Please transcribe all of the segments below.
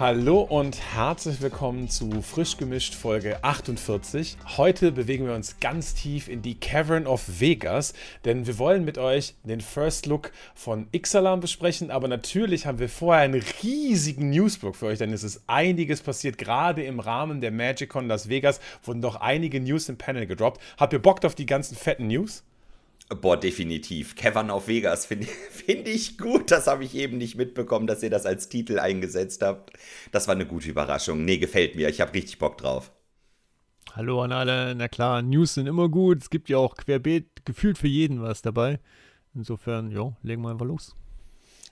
Hallo und herzlich willkommen zu Frisch gemischt Folge 48. Heute bewegen wir uns ganz tief in die Cavern of Vegas, denn wir wollen mit euch den First Look von Ixalan besprechen, aber natürlich haben wir vorher einen riesigen Newsblock für euch, denn es ist einiges passiert, gerade im Rahmen der MagicCon Las Vegas wurden doch einige News im Panel gedroppt. Habt ihr Bock auf die ganzen fetten News? Boah, definitiv. Cavern auf Vegas finde find ich gut. Das habe ich eben nicht mitbekommen, dass ihr das als Titel eingesetzt habt. Das war eine gute Überraschung. Nee, gefällt mir. Ich habe richtig Bock drauf. Hallo an alle. Na klar, News sind immer gut. Es gibt ja auch querbeet gefühlt für jeden was dabei. Insofern, ja, legen wir einfach los.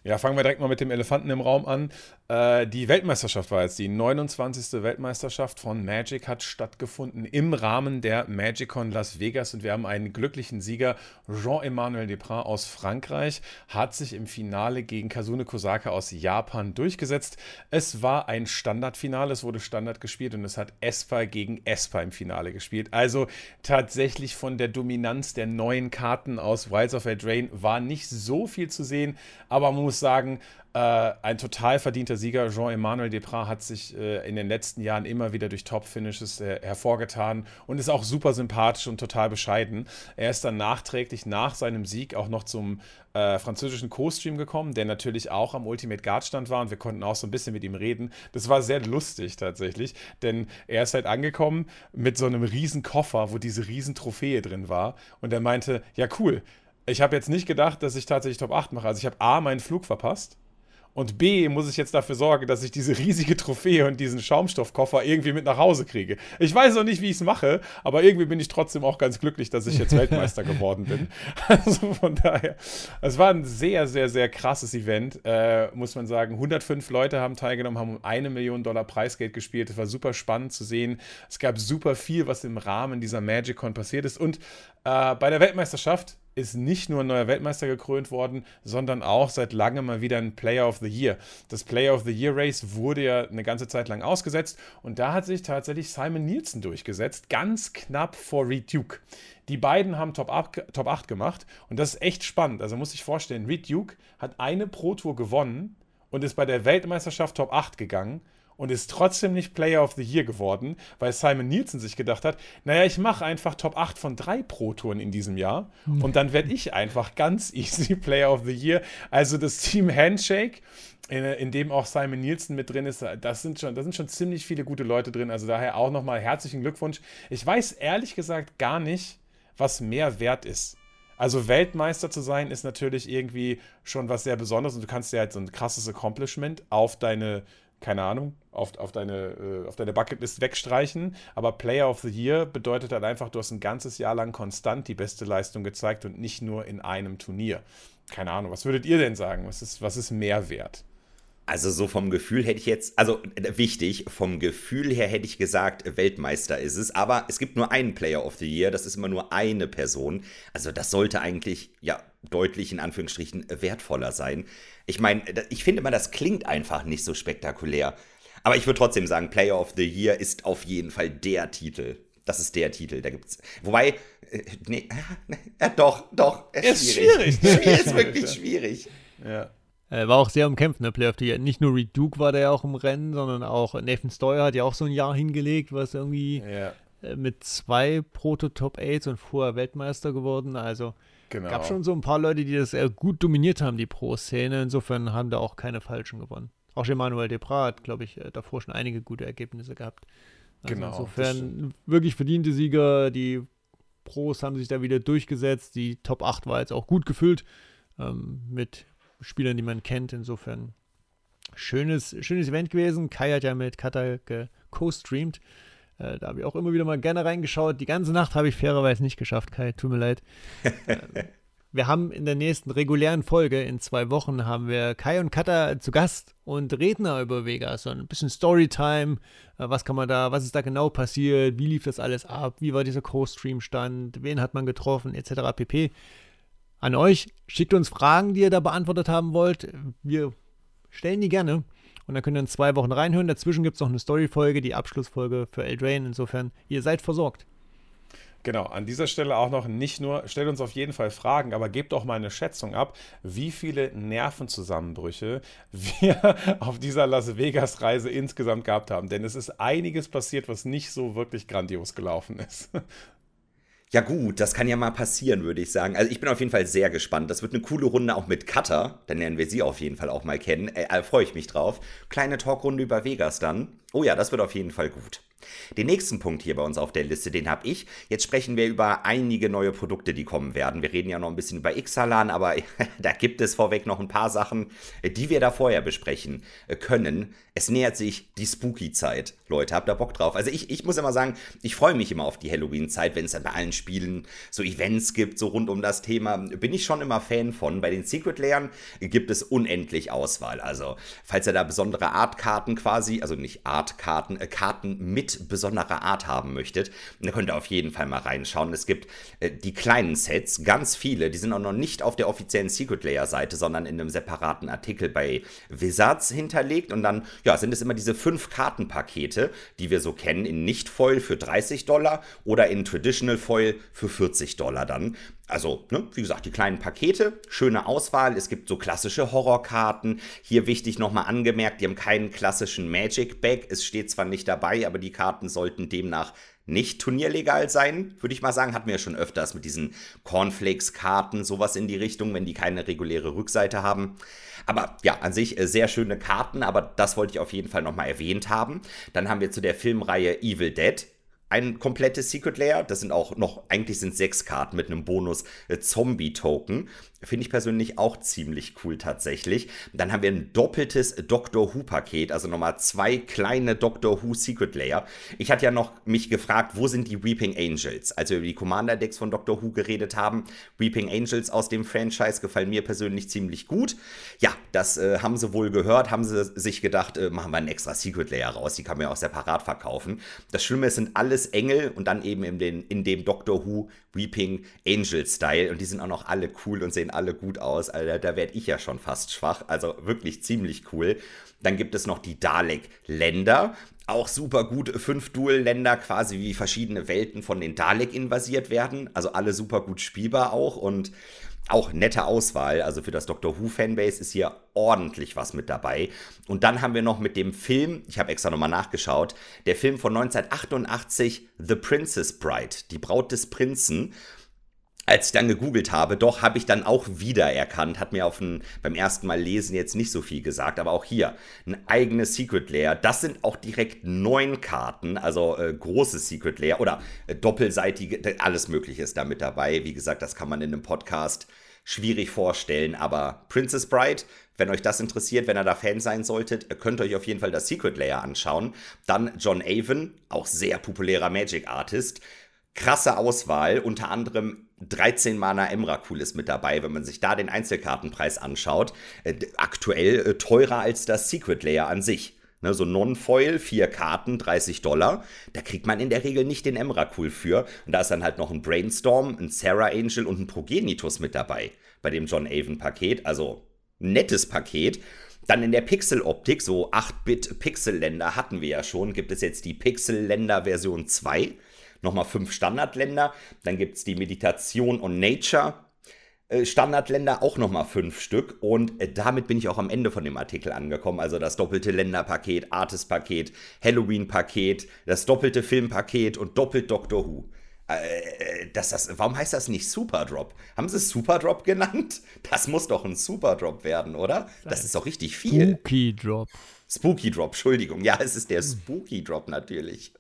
Ja, fangen wir direkt mal mit dem Elefanten im Raum an. Äh, die Weltmeisterschaft war jetzt die 29. Weltmeisterschaft von Magic hat stattgefunden im Rahmen der MagicCon Las Vegas und wir haben einen glücklichen Sieger. Jean-Emmanuel Deprat aus Frankreich hat sich im Finale gegen Kazune Kosaka aus Japan durchgesetzt. Es war ein Standardfinale, es wurde Standard gespielt und es hat Espa gegen Espa im Finale gespielt. Also tatsächlich von der Dominanz der neuen Karten aus Wilds of Eldraine war nicht so viel zu sehen, aber man muss sagen, äh, ein total verdienter Sieger. Jean-Emmanuel Deprat hat sich äh, in den letzten Jahren immer wieder durch Top-Finishes äh, hervorgetan und ist auch super sympathisch und total bescheiden. Er ist dann nachträglich nach seinem Sieg auch noch zum äh, französischen Co-Stream gekommen, der natürlich auch am Ultimate Guard Stand war und wir konnten auch so ein bisschen mit ihm reden. Das war sehr lustig tatsächlich, denn er ist halt angekommen mit so einem riesen Koffer, wo diese riesen Trophäe drin war und er meinte, ja cool, ich habe jetzt nicht gedacht, dass ich tatsächlich Top 8 mache. Also ich habe A, meinen Flug verpasst und B, muss ich jetzt dafür sorgen, dass ich diese riesige Trophäe und diesen Schaumstoffkoffer irgendwie mit nach Hause kriege. Ich weiß noch nicht, wie ich es mache, aber irgendwie bin ich trotzdem auch ganz glücklich, dass ich jetzt Weltmeister geworden bin. Also von daher, es war ein sehr, sehr, sehr krasses Event, äh, muss man sagen. 105 Leute haben teilgenommen, haben um eine Million Dollar Preisgeld gespielt. Es war super spannend zu sehen. Es gab super viel, was im Rahmen dieser MagicCon passiert ist. Und äh, bei der Weltmeisterschaft ist nicht nur ein neuer Weltmeister gekrönt worden, sondern auch seit langem mal wieder ein Player of the Year. Das Player of the Year Race wurde ja eine ganze Zeit lang ausgesetzt und da hat sich tatsächlich Simon Nielsen durchgesetzt, ganz knapp vor Reed Duke. Die beiden haben Top, 8, Top 8 gemacht und das ist echt spannend. Also muss ich vorstellen, Reed Duke hat eine Pro Tour gewonnen und ist bei der Weltmeisterschaft Top 8 gegangen und ist trotzdem nicht Player of the Year geworden, weil Simon Nielsen sich gedacht hat, naja, ich mache einfach Top 8 von drei Pro-Touren in diesem Jahr und dann werde ich einfach ganz easy Player of the Year. Also das Team Handshake, in, in, dem auch Simon Nielsen mit drin ist, das sind, schon, da sind schon ziemlich viele gute Leute drin. Also daher auch nochmal herzlichen Glückwunsch. Ich weiß ehrlich gesagt gar nicht, was mehr wert ist. Also Weltmeister zu sein ist natürlich irgendwie schon was sehr Besonderes und du kannst dir halt so ein krasses Accomplishment auf deine keine Ahnung, auf, auf, deine, äh, auf deine Bucketlist wegstreichen. Aber Player of the Year bedeutet halt einfach, du hast ein ganzes Jahr lang konstant die beste Leistung gezeigt und nicht nur in einem Turnier. Keine Ahnung, was würdet ihr denn sagen? Was ist, was ist Mehrwert? Also so vom Gefühl hätte ich jetzt, also äh, wichtig, vom Gefühl her hätte ich gesagt, Weltmeister ist es, aber es gibt nur einen Player of the Year, das ist immer nur eine Person. Also das sollte eigentlich, ja, deutlich in Anführungsstrichen wertvoller sein. Ich meine, ich finde immer, das klingt einfach nicht so spektakulär. Aber ich würde trotzdem sagen, Player of the Year ist auf jeden Fall der Titel. Das ist der Titel, da gibt's. Wobei, äh, nee, äh, doch, doch, ist, ist schwierig. schwierig. ist wirklich schwierig. Ja. Äh, war auch sehr umkämpft, ne, Player of the Year. Nicht nur Reed Duke war der ja auch im Rennen, sondern auch Nathan Steuer hat ja auch so ein Jahr hingelegt, was irgendwie ja. äh, mit zwei Proto-Top 8 und vorher Weltmeister geworden. Also genau. gab schon so ein paar Leute, die das äh, gut dominiert haben, die Pro-Szene. Insofern haben da auch keine Falschen gewonnen. Auch Emmanuel Deprat hat, glaube ich, davor schon einige gute Ergebnisse gehabt. Also genau. Insofern wirklich verdiente Sieger. Die Pros haben sich da wieder durchgesetzt. Die Top 8 war jetzt auch gut gefüllt ähm, mit Spielern, die man kennt. Insofern schönes, schönes Event gewesen. Kai hat ja mit Kata co-streamt. Äh, da habe ich auch immer wieder mal gerne reingeschaut. Die ganze Nacht habe ich fairerweise nicht geschafft, Kai. Tut mir leid. äh, wir haben in der nächsten regulären Folge in zwei Wochen haben wir Kai und Kata zu Gast und Redner über Vegas. So ein bisschen Storytime. Äh, was kann man da, was ist da genau passiert? Wie lief das alles ab? Wie war dieser Co-Stream-Stand? Wen hat man getroffen? Etc. pp an euch. Schickt uns Fragen, die ihr da beantwortet haben wollt. Wir stellen die gerne. Und dann könnt ihr in zwei Wochen reinhören. Dazwischen gibt es noch eine Story-Folge, die Abschlussfolge für Eldrain. Insofern, ihr seid versorgt. Genau, an dieser Stelle auch noch nicht nur, stellt uns auf jeden Fall Fragen, aber gebt auch mal eine Schätzung ab, wie viele Nervenzusammenbrüche wir auf dieser Las Vegas-Reise insgesamt gehabt haben. Denn es ist einiges passiert, was nicht so wirklich grandios gelaufen ist. Ja gut, das kann ja mal passieren, würde ich sagen. Also ich bin auf jeden Fall sehr gespannt. Das wird eine coole Runde auch mit Cutter. Dann lernen wir sie auf jeden Fall auch mal kennen. Äh, äh, Freue ich mich drauf. Kleine Talkrunde über Vegas dann. Oh ja, das wird auf jeden Fall gut. Den nächsten Punkt hier bei uns auf der Liste, den habe ich. Jetzt sprechen wir über einige neue Produkte, die kommen werden. Wir reden ja noch ein bisschen über Xalan, aber da gibt es vorweg noch ein paar Sachen, die wir da vorher besprechen können. Es nähert sich die Spooky-Zeit. Leute, habt ihr Bock drauf? Also ich, ich muss immer sagen, ich freue mich immer auf die Halloween-Zeit, wenn es dann bei allen Spielen so Events gibt, so rund um das Thema. Bin ich schon immer Fan von. Bei den Secret-Layern gibt es unendlich Auswahl. Also, falls ihr da besondere Artkarten quasi, also nicht Artkarten, äh, Karten mit besonderer Art haben möchtet, dann könnt ihr auf jeden Fall mal reinschauen. Es gibt äh, die kleinen Sets, ganz viele, die sind auch noch nicht auf der offiziellen Secret-Layer-Seite, sondern in einem separaten Artikel bei Wizards hinterlegt und dann ja, sind es immer diese fünf Kartenpakete, die wir so kennen, in Nicht-Foil für 30 Dollar oder in Traditional Foil für 40 Dollar dann. Also, ne, wie gesagt, die kleinen Pakete, schöne Auswahl. Es gibt so klassische Horrorkarten. Hier wichtig nochmal angemerkt, die haben keinen klassischen Magic Bag. Es steht zwar nicht dabei, aber die Karten sollten demnach nicht turnierlegal sein, würde ich mal sagen. Hatten wir ja schon öfters mit diesen Cornflakes-Karten, sowas in die Richtung, wenn die keine reguläre Rückseite haben. Aber ja, an sich äh, sehr schöne Karten, aber das wollte ich auf jeden Fall nochmal erwähnt haben. Dann haben wir zu der Filmreihe Evil Dead ein komplettes Secret Layer. Das sind auch noch, eigentlich sind sechs Karten mit einem Bonus äh, Zombie-Token. Finde ich persönlich auch ziemlich cool tatsächlich. Dann haben wir ein doppeltes Doctor Who-Paket, also nochmal zwei kleine Doctor Who Secret Layer. Ich hatte ja noch mich gefragt, wo sind die Weeping Angels? Als wir über die Commander-Decks von Doctor Who geredet haben. Weeping Angels aus dem Franchise gefallen mir persönlich ziemlich gut. Ja, das äh, haben sie wohl gehört, haben sie sich gedacht, äh, machen wir einen extra Secret Layer raus. Die kann man ja auch separat verkaufen. Das Schlimme ist, sind alles Engel und dann eben in, den, in dem Doctor Who Weeping Angel Style. Und die sind auch noch alle cool und sehen alle gut aus. Also da werde ich ja schon fast schwach. Also wirklich ziemlich cool. Dann gibt es noch die Dalek-Länder. Auch super gut. Fünf Dual-Länder, quasi wie verschiedene Welten von den Dalek invasiert werden. Also alle super gut spielbar auch. Und auch nette Auswahl. Also für das Doctor Who Fanbase ist hier ordentlich was mit dabei. Und dann haben wir noch mit dem Film, ich habe extra nochmal nachgeschaut, der Film von 1988, The Princess Bride, die Braut des Prinzen als ich dann gegoogelt habe, doch habe ich dann auch wiedererkannt, hat mir auf ein, beim ersten Mal lesen jetzt nicht so viel gesagt, aber auch hier ein eigenes Secret Layer. Das sind auch direkt neun Karten, also äh, großes Secret Layer oder äh, doppelseitige, alles Mögliche ist da mit dabei. Wie gesagt, das kann man in einem Podcast schwierig vorstellen, aber Princess Bride, wenn euch das interessiert, wenn ihr da Fan sein solltet, könnt ihr euch auf jeden Fall das Secret Layer anschauen. Dann John Avon, auch sehr populärer Magic Artist krasse Auswahl, unter anderem 13 Mana Emrakul ist mit dabei, wenn man sich da den Einzelkartenpreis anschaut. Äh, aktuell äh, teurer als das Secret Layer an sich. Ne, so Non-Foil, vier Karten, 30 Dollar. Da kriegt man in der Regel nicht den Emrakul für. Und da ist dann halt noch ein Brainstorm, ein Sarah Angel und ein Progenitus mit dabei bei dem John Avon-Paket. Also nettes Paket. Dann in der Pixel-Optik, so 8-Bit-Pixel-Länder hatten wir ja schon, gibt es jetzt die Pixel-Länder Version 2 nochmal fünf Standardländer. Dann gibt es die Meditation und Nature. Äh, Standardländer auch nochmal fünf Stück und äh, damit bin ich auch am Ende von dem Artikel angekommen. Also das doppelte Länderpaket, Artist-Paket, Halloween-Paket, das doppelte Filmpaket und doppelt Doctor Who. Äh, das, das, warum heißt das nicht Superdrop? Haben sie es Superdrop genannt? Das muss doch ein Superdrop werden, oder? Das ist doch richtig viel. Spooky Drop. Spooky Drop, Entschuldigung. Ja, es ist der Spooky Drop natürlich.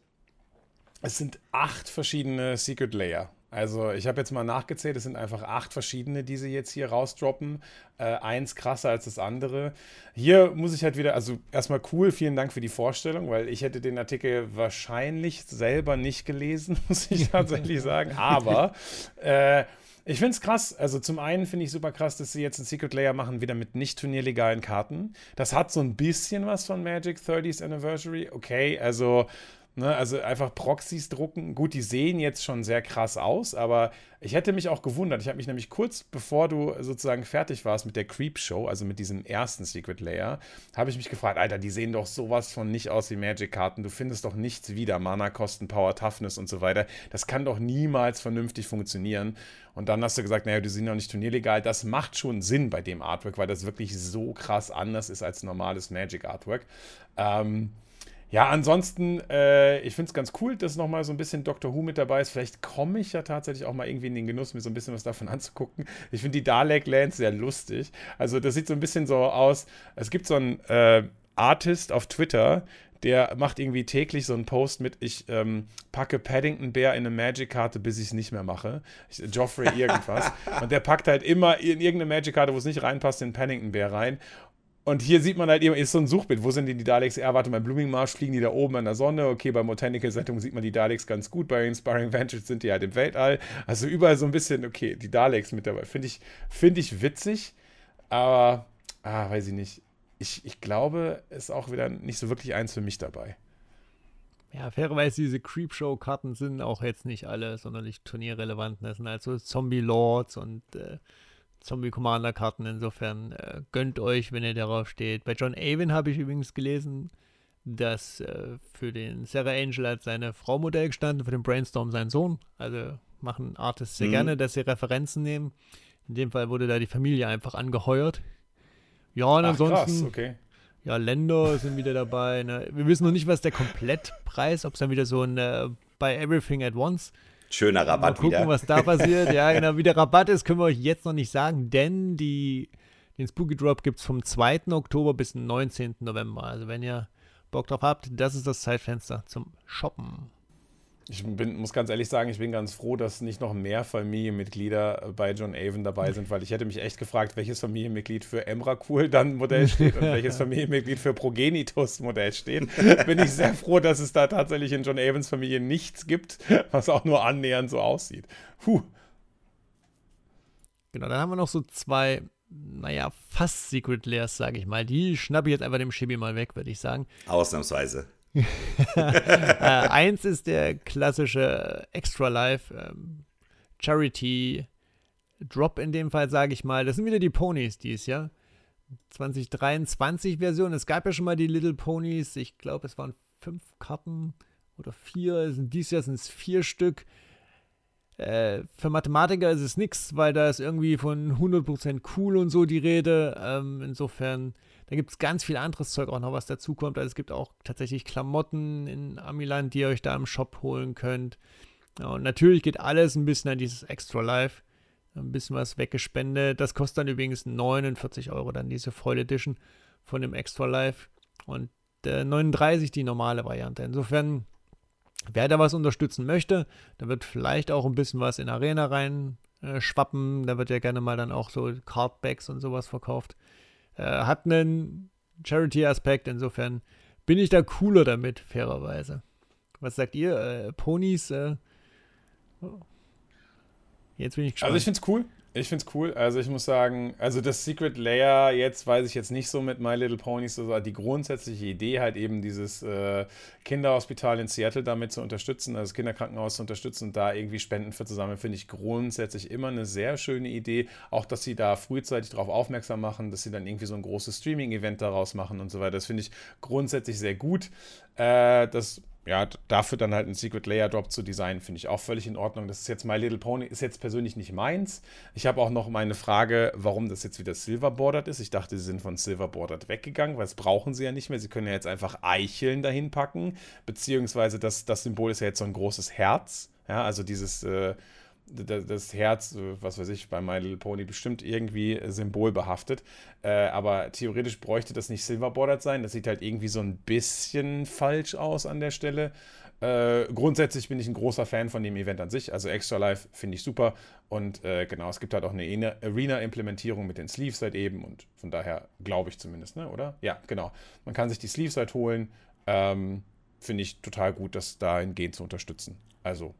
Es sind acht verschiedene Secret Layer. Also ich habe jetzt mal nachgezählt, es sind einfach acht verschiedene, die sie jetzt hier rausdroppen. Äh, eins krasser als das andere. Hier muss ich halt wieder, also erstmal cool, vielen Dank für die Vorstellung, weil ich hätte den Artikel wahrscheinlich selber nicht gelesen, muss ich tatsächlich sagen. Aber äh, ich finde es krass. Also zum einen finde ich super krass, dass sie jetzt einen Secret Layer machen, wieder mit nicht turnierlegalen Karten. Das hat so ein bisschen was von Magic 30th Anniversary. Okay, also Ne, also einfach Proxys drucken. Gut, die sehen jetzt schon sehr krass aus, aber ich hätte mich auch gewundert. Ich habe mich nämlich kurz bevor du sozusagen fertig warst mit der Creep Show, also mit diesem ersten Secret Layer, habe ich mich gefragt, Alter, die sehen doch sowas von nicht aus wie Magic-Karten. Du findest doch nichts wieder. Mana, Kosten, Power, Toughness und so weiter. Das kann doch niemals vernünftig funktionieren. Und dann hast du gesagt, naja, die sind noch nicht turnierlegal. Das macht schon Sinn bei dem Artwork, weil das wirklich so krass anders ist als normales Magic-Artwork. Ähm, ja, ansonsten, äh, ich finde es ganz cool, dass nochmal so ein bisschen Doctor Who mit dabei ist. Vielleicht komme ich ja tatsächlich auch mal irgendwie in den Genuss, mir so ein bisschen was davon anzugucken. Ich finde die Dalek Lands sehr lustig. Also, das sieht so ein bisschen so aus. Es gibt so einen äh, Artist auf Twitter, der macht irgendwie täglich so einen Post mit, ich ähm, packe Paddington Bear in eine Magic-Karte, bis ich es nicht mehr mache. Ich, Joffrey irgendwas. und der packt halt immer in irgendeine Magic-Karte, wo es nicht reinpasst, den Paddington Bear rein. Und hier sieht man halt eben, ist so ein Suchbild. Wo sind denn die Daleks? Ja, warte, beim Blooming Marsh fliegen die da oben an der Sonne. Okay, bei Botanical Setting sieht man die Daleks ganz gut. Bei Inspiring Ventures sind die halt im Weltall. Also überall so ein bisschen, okay, die Daleks mit dabei. Finde ich, find ich witzig. Aber, ah, weiß ich nicht. Ich, ich glaube, ist auch wieder nicht so wirklich eins für mich dabei. Ja, fairerweise, diese Creepshow-Karten sind auch jetzt nicht alle sonderlich turnierrelevant. Das sind also Zombie Lords und äh, Zombie Commander Karten. Insofern äh, gönnt euch, wenn ihr darauf steht. Bei John Avon habe ich übrigens gelesen, dass äh, für den Sarah Angel als seine Frau Modell gestanden, für den Brainstorm sein Sohn. Also machen Artists sehr mhm. gerne, dass sie Referenzen nehmen. In dem Fall wurde da die Familie einfach angeheuert. Ja, und Ach, ansonsten. Krass, okay. Ja, Länder sind wieder dabei. Ne? Wir wissen noch nicht, was der Komplettpreis, ob es dann wieder so ein äh, Buy Everything at Once Schöner Rabatt Mal gucken, wieder. was da passiert. Ja, genau. Wie der Rabatt ist, können wir euch jetzt noch nicht sagen, denn die, den Spooky Drop gibt es vom 2. Oktober bis 19. November. Also wenn ihr Bock drauf habt, das ist das Zeitfenster zum Shoppen. Ich bin, muss ganz ehrlich sagen, ich bin ganz froh, dass nicht noch mehr Familienmitglieder bei John Avon dabei sind, weil ich hätte mich echt gefragt, welches Familienmitglied für Emrakul dann Modell steht und welches Familienmitglied für Progenitus Modell steht. Bin ich sehr froh, dass es da tatsächlich in John Avons Familie nichts gibt, was auch nur annähernd so aussieht. Puh. Genau, dann haben wir noch so zwei, naja, fast Secret Layers, sage ich mal. Die schnappe ich jetzt einfach dem Chibi mal weg, würde ich sagen. Ausnahmsweise. Äh, eins ist der klassische Extra Life ähm, Charity Drop in dem Fall, sage ich mal. Das sind wieder die Ponys dies Jahr. 2023 Version. Es gab ja schon mal die Little Ponies. Ich glaube, es waren fünf Karten oder vier. Dieses Jahr sind es vier Stück. Äh, für Mathematiker ist es nichts, weil da ist irgendwie von 100% cool und so die Rede. Ähm, insofern da gibt es ganz viel anderes Zeug auch noch, was dazukommt. Also es gibt auch tatsächlich Klamotten in Amiland, die ihr euch da im Shop holen könnt. Ja, und natürlich geht alles ein bisschen an dieses Extra Life. Ein bisschen was weggespendet. Das kostet dann übrigens 49 Euro, dann diese Foil Edition von dem Extra Life. Und äh, 39 die normale Variante. Insofern, wer da was unterstützen möchte, da wird vielleicht auch ein bisschen was in Arena rein äh, schwappen. Da wird ja gerne mal dann auch so Cardbacks und sowas verkauft. Äh, hat einen Charity-Aspekt, insofern bin ich da cooler damit, fairerweise. Was sagt ihr? Äh, Ponys? Äh, oh. Jetzt bin ich gespannt. Also ich finde es cool. Ich finde es cool. Also ich muss sagen, also das Secret Layer, jetzt weiß ich jetzt nicht so mit My Little Ponies, so die grundsätzliche Idee halt eben dieses äh, Kinderhospital in Seattle damit zu unterstützen, also das Kinderkrankenhaus zu unterstützen und da irgendwie Spenden für zusammen, finde ich grundsätzlich immer eine sehr schöne Idee. Auch, dass sie da frühzeitig darauf aufmerksam machen, dass sie dann irgendwie so ein großes Streaming-Event daraus machen und so weiter. Das finde ich grundsätzlich sehr gut. Äh, das ja, dafür dann halt einen Secret Layer Drop zu designen, finde ich auch völlig in Ordnung. Das ist jetzt My Little Pony, ist jetzt persönlich nicht meins. Ich habe auch noch meine Frage, warum das jetzt wieder Silver Bordered ist. Ich dachte, sie sind von Silver Bordered weggegangen, weil das brauchen sie ja nicht mehr. Sie können ja jetzt einfach Eicheln dahin packen, beziehungsweise das, das Symbol ist ja jetzt so ein großes Herz. Ja, also dieses, äh, das Herz, äh, was weiß ich, bei My Little Pony bestimmt irgendwie symbolbehaftet. Äh, aber theoretisch bräuchte das nicht silverbordered sein. Das sieht halt irgendwie so ein bisschen falsch aus an der Stelle. Äh, grundsätzlich bin ich ein großer Fan von dem Event an sich. Also Extra Life finde ich super. Und äh, genau, es gibt halt auch eine Arena-Implementierung mit den Sleeves halt eben. Und von daher glaube ich zumindest, ne? oder? Ja, genau. Man kann sich die Sleeves halt holen. Ähm, finde ich total gut, das dahingehend zu unterstützen. Also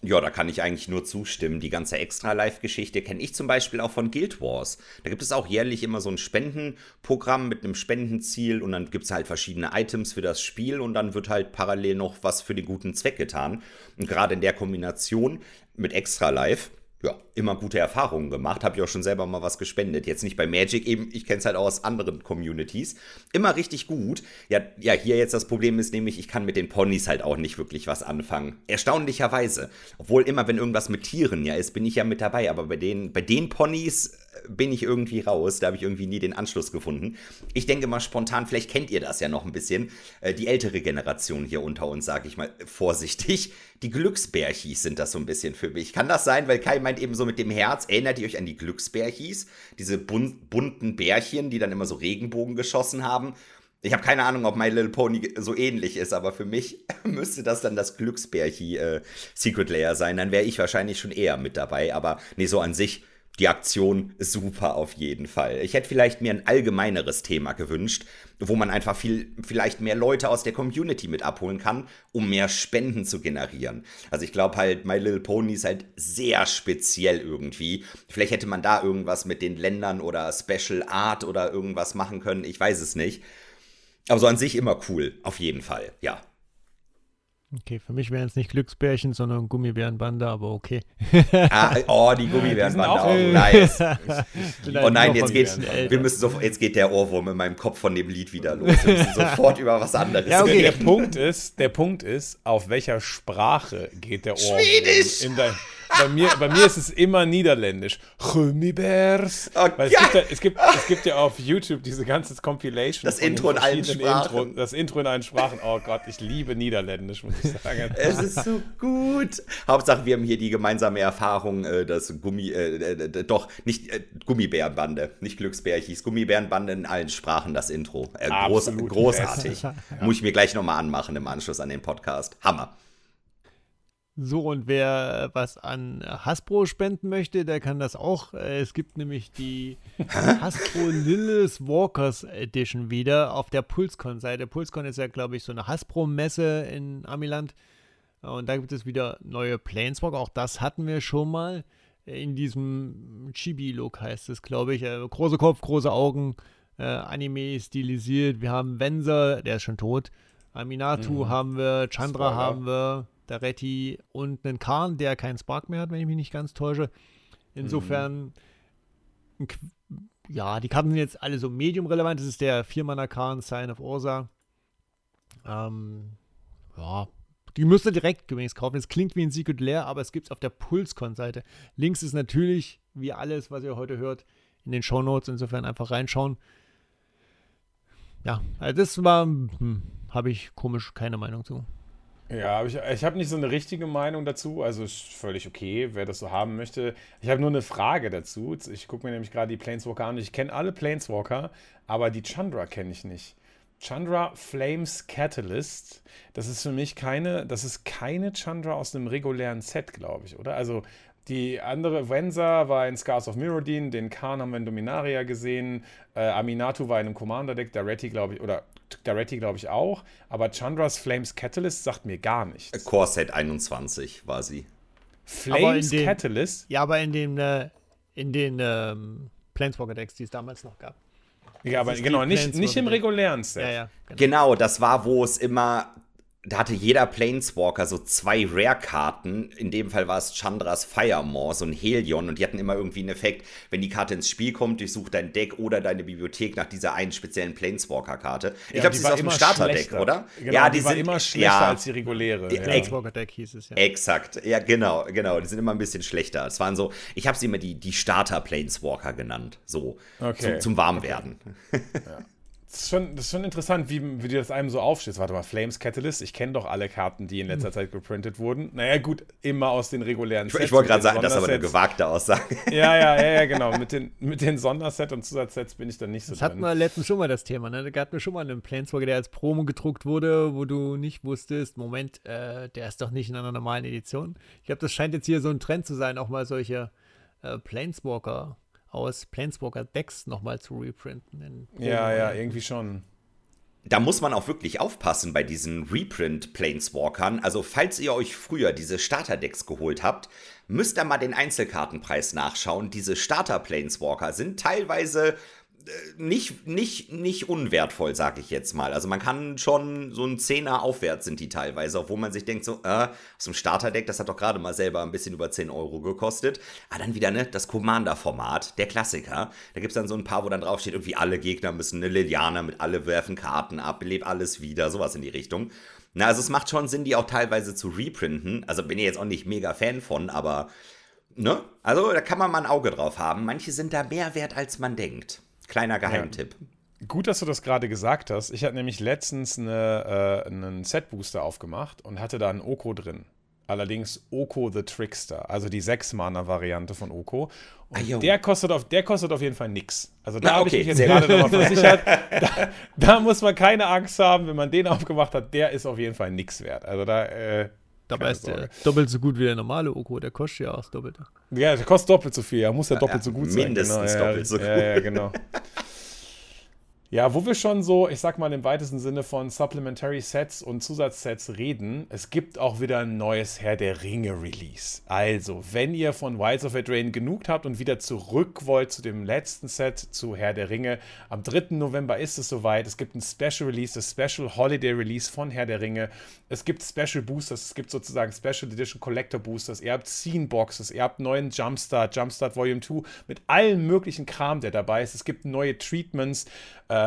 Ja, da kann ich eigentlich nur zustimmen. Die ganze Extra-Live-Geschichte kenne ich zum Beispiel auch von Guild Wars. Da gibt es auch jährlich immer so ein Spendenprogramm mit einem Spendenziel und dann gibt es halt verschiedene Items für das Spiel und dann wird halt parallel noch was für den guten Zweck getan. Und gerade in der Kombination mit Extra-Live ja, immer gute Erfahrungen gemacht. Habe ich auch schon selber mal was gespendet. Jetzt nicht bei Magic eben, ich kenne es halt auch aus anderen Communities. Immer richtig gut. Ja, ja, hier jetzt das Problem ist nämlich, ich kann mit den Ponys halt auch nicht wirklich was anfangen. Erstaunlicherweise. Obwohl immer, wenn irgendwas mit Tieren ja ist, bin ich ja mit dabei. Aber bei den, bei den Ponys bin ich irgendwie raus. Da habe ich irgendwie nie den Anschluss gefunden. Ich denke mal spontan, vielleicht kennt ihr das ja noch ein bisschen. Äh, die ältere Generation hier unter uns, sage ich mal vorsichtig. Die Glücksbärchis sind das so ein bisschen für mich. Kann das sein? Weil Kai meint eben so mit dem Herz. Erinnert ihr euch an die Glücksbärchis? Diese bun bunten Bärchen, die dann immer so Regenbogen geschossen haben. Ich habe keine Ahnung, ob My Little Pony so ähnlich ist, aber für mich müsste das dann das Glücksbärchi äh, Secret Layer sein. Dann wäre ich wahrscheinlich schon eher mit dabei. Aber nee, so an sich die Aktion super auf jeden Fall. Ich hätte vielleicht mir ein allgemeineres Thema gewünscht, wo man einfach viel, vielleicht mehr Leute aus der Community mit abholen kann, um mehr Spenden zu generieren. Also ich glaube halt, My Little Pony ist halt sehr speziell irgendwie. Vielleicht hätte man da irgendwas mit den Ländern oder Special Art oder irgendwas machen können. Ich weiß es nicht. Aber so an sich immer cool, auf jeden Fall, ja. Okay, für mich wären es nicht Glücksbärchen, sondern Gummibärenbande, aber okay. ah, oh, die Gummibärenbande, auch, nice. oh nein, jetzt geht, wir müssen so, jetzt geht der Ohrwurm in meinem Kopf von dem Lied wieder los. Wir müssen sofort über was anderes ja, okay. reden. Der Punkt ist, der Punkt ist, auf welcher Sprache geht der Ohrwurm? Schwedisch! In dein, bei, mir, bei mir ist es immer niederländisch. Gummibärs. Oh, Weil es, gibt ja, es, gibt, es gibt ja auf YouTube diese ganze Compilation. Das Intro in allen Sprachen. Intro, das Intro in allen Sprachen. Oh Gott, ich liebe Niederländisch, muss ich sagen. Es ist so gut. Hauptsache, wir haben hier die gemeinsame Erfahrung, äh, dass Gummi, äh, äh, doch, nicht äh, Gummibärenbande, nicht Glücksbärchis, Gummibärenbande in allen Sprachen, das Intro. Äh, groß, großartig. ja. Muss ich mir gleich nochmal anmachen im Anschluss an den Podcast. Hammer. So, und wer was an Hasbro spenden möchte, der kann das auch. Äh, es gibt nämlich die Hasbro Lilith Walkers Edition wieder auf der Pulscon-Seite. Pulscon ist ja, glaube ich, so eine Hasbro-Messe in Amiland. Und da gibt es wieder neue Planeswalker. Auch das hatten wir schon mal. In diesem Chibi-Look heißt es, glaube ich. Äh, große Kopf, große Augen, äh, Anime stilisiert. Wir haben Venser, der ist schon tot. Aminatu mhm. haben wir, Chandra Spoiler. haben wir. Daretti und einen Kahn, der keinen Spark mehr hat, wenn ich mich nicht ganz täusche. Insofern, mhm. ja, die Karten sind jetzt alle so medium relevant. Das ist der 4-Mana Kahn, Sign of Ursa. Ähm, ja, die müsst ihr direkt übrigens kaufen. Es klingt wie ein Secret Lair, aber es gibt es auf der Pulscon-Seite. Links ist natürlich, wie alles, was ihr heute hört, in den Show Notes. Insofern einfach reinschauen. Ja, also das war, hm, habe ich komisch keine Meinung zu. Ja, ich, ich habe nicht so eine richtige Meinung dazu. Also ist völlig okay, wer das so haben möchte. Ich habe nur eine Frage dazu. Ich gucke mir nämlich gerade die Planeswalker an. Ich kenne alle Planeswalker, aber die Chandra kenne ich nicht. Chandra Flames Catalyst, das ist für mich keine, das ist keine Chandra aus einem regulären Set, glaube ich, oder? Also die andere, Venza war in Scars of Mirrodin, den Khan haben wir in Dominaria gesehen, äh, Aminatu war in einem Commander-Deck, Daretti, glaube ich, oder Daretti, glaube ich, auch, aber Chandras Flames Catalyst sagt mir gar nichts. Core Set 21 war sie. Flames den, Catalyst? Ja, aber in den, äh, in den ähm, Planeswalker-Decks, die es damals noch gab. Ja, aber genau, nicht, nicht im regulären Set. Ja, ja, genau. genau, das war, wo es immer da hatte jeder Planeswalker so zwei Rare-Karten. In dem Fall war es Chandras Firemaw, so ein Helion. Und die hatten immer irgendwie einen Effekt, wenn die Karte ins Spiel kommt, durchsucht dein Deck oder deine Bibliothek nach dieser einen speziellen Planeswalker-Karte. Ich ja, glaube, sie ist aus dem Starter-Deck, oder? Genau, ja, die, die sind immer schlechter ja, als die reguläre. Ja. Planeswalker-Deck hieß es, ja. Exakt, ja, genau, genau. Die sind immer ein bisschen schlechter. Es waren so, ich habe sie immer die, die Starter-Planeswalker genannt. So, okay. zum, zum Warmwerden. Okay. Ja. Das ist, schon, das ist schon interessant, wie, wie dir das einem so aufsteht. Warte mal, Flames Catalyst, ich kenne doch alle Karten, die in letzter hm. Zeit geprintet wurden. Naja, gut, immer aus den regulären Sets. Ich wollte gerade sagen, das ist aber eine gewagte Aussage. Ja, ja, ja, ja genau. Mit den, mit den Sonderset und Zusatzsets bin ich dann nicht so Das drin. hatten wir letztens schon mal das Thema, ne? Da gab es schon mal einen Planeswalker, der als Promo gedruckt wurde, wo du nicht wusstest, Moment, äh, der ist doch nicht in einer normalen Edition. Ich glaube, das scheint jetzt hier so ein Trend zu sein, auch mal solche äh, Planeswalker aus Planeswalker Decks nochmal zu reprinten. ja, ja, irgendwie schon. da muss man auch wirklich aufpassen bei diesen Reprint-Planeswalkern. Also, falls ihr euch früher diese Starterdecks geholt habt, müsst ihr mal den Einzelkartenpreis nachschauen. Diese Starter-Planeswalker sind teilweise nicht, nicht, nicht unwertvoll, sag ich jetzt mal. Also man kann schon so ein Zehner aufwärts sind die teilweise, obwohl man sich denkt so, äh, aus dem Starterdeck, das hat doch gerade mal selber ein bisschen über 10 Euro gekostet. Aber dann wieder, ne, das Commander-Format, der Klassiker. Da gibt es dann so ein paar, wo dann draufsteht, irgendwie alle Gegner müssen eine Liliana mit alle werfen Karten ab, beleb alles wieder, sowas in die Richtung. Na, also es macht schon Sinn, die auch teilweise zu reprinten. Also bin ich jetzt auch nicht mega Fan von, aber ne? Also da kann man mal ein Auge drauf haben. Manche sind da mehr wert, als man denkt. Kleiner Geheimtipp. Ja. Gut, dass du das gerade gesagt hast. Ich hatte nämlich letztens eine, äh, einen Set-Booster aufgemacht und hatte da einen Oko drin. Allerdings Oko the Trickster, also die 6-Mana-Variante von Oko. Und ah, der, kostet auf, der kostet auf jeden Fall nichts. Also da habe ich mich jetzt gerade nochmal versichert. Da, da, muss man keine Angst haben, wenn man den aufgemacht hat, der ist auf jeden Fall nichts wert. Also da. Äh, Dabei ist der doppelt so gut wie der normale Oko, der kostet ja auch das Doppelte. Ja, der kostet doppelt so viel, er muss ja doppelt ja, so gut mindestens sein. Mindestens genau, doppelt so gut. Ja, ja, genau. Ja, wo wir schon so, ich sag mal im weitesten Sinne von Supplementary Sets und Zusatzsets reden, es gibt auch wieder ein neues Herr der Ringe Release. Also, wenn ihr von Wilds of Eldraine genug habt und wieder zurück wollt zu dem letzten Set zu Herr der Ringe, am 3. November ist es soweit. Es gibt ein Special Release, das Special Holiday Release von Herr der Ringe. Es gibt Special Boosters, es gibt sozusagen Special Edition Collector Boosters. Ihr habt Scene Boxes, ihr habt neuen Jumpstart, Jumpstart Volume 2 mit allen möglichen Kram, der dabei ist. Es gibt neue Treatments äh,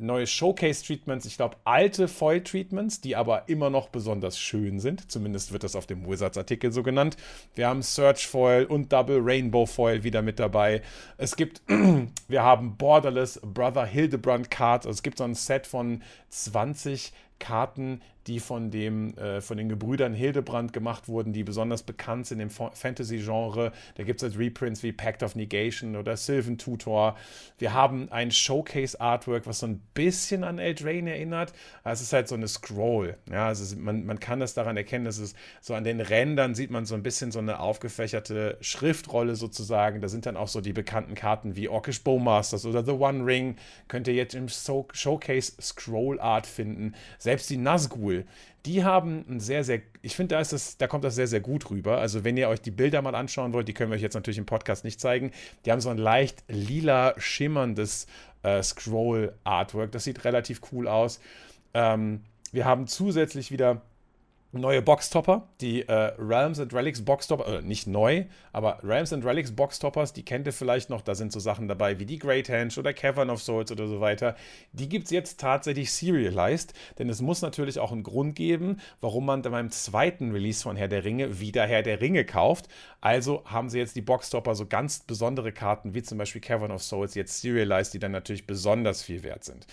neue Showcase-Treatments, ich glaube alte Foil-Treatments, die aber immer noch besonders schön sind. Zumindest wird das auf dem Wizards-Artikel so genannt. Wir haben Search Foil und Double Rainbow Foil wieder mit dabei. Es gibt, wir haben Borderless Brother Hildebrand Cards. Also es gibt so ein Set von 20 Karten, die von, dem, äh, von den Gebrüdern Hildebrand gemacht wurden, die besonders bekannt sind im Fantasy-Genre. Da gibt es halt Reprints wie Pact of Negation oder Sylvan Tutor. Wir haben ein Showcase-Artwork, was so ein bisschen an Eldraine erinnert. Es ist halt so eine Scroll. Ja, also man, man kann das daran erkennen, dass es so an den Rändern sieht man so ein bisschen so eine aufgefächerte Schriftrolle sozusagen. Da sind dann auch so die bekannten Karten wie Orkish Bowmasters oder The One Ring. Könnt ihr jetzt im Showcase Scroll Art finden. Selbst die Nazgul die haben ein sehr, sehr, ich finde, da, da kommt das sehr, sehr gut rüber. Also, wenn ihr euch die Bilder mal anschauen wollt, die können wir euch jetzt natürlich im Podcast nicht zeigen. Die haben so ein leicht lila schimmerndes äh, Scroll-Artwork. Das sieht relativ cool aus. Ähm, wir haben zusätzlich wieder neue Boxtopper, die äh, Realms and Relics Boxtopper, äh, nicht neu, aber Realms and Relics Boxtoppers, die kennt ihr vielleicht noch, da sind so Sachen dabei wie die Great Henge oder Cavern of Souls oder so weiter. Die gibt es jetzt tatsächlich serialized, denn es muss natürlich auch einen Grund geben, warum man dann beim zweiten Release von Herr der Ringe wieder Herr der Ringe kauft. Also haben sie jetzt die Boxtopper, so ganz besondere Karten wie zum Beispiel Cavern of Souls, jetzt serialized, die dann natürlich besonders viel wert sind.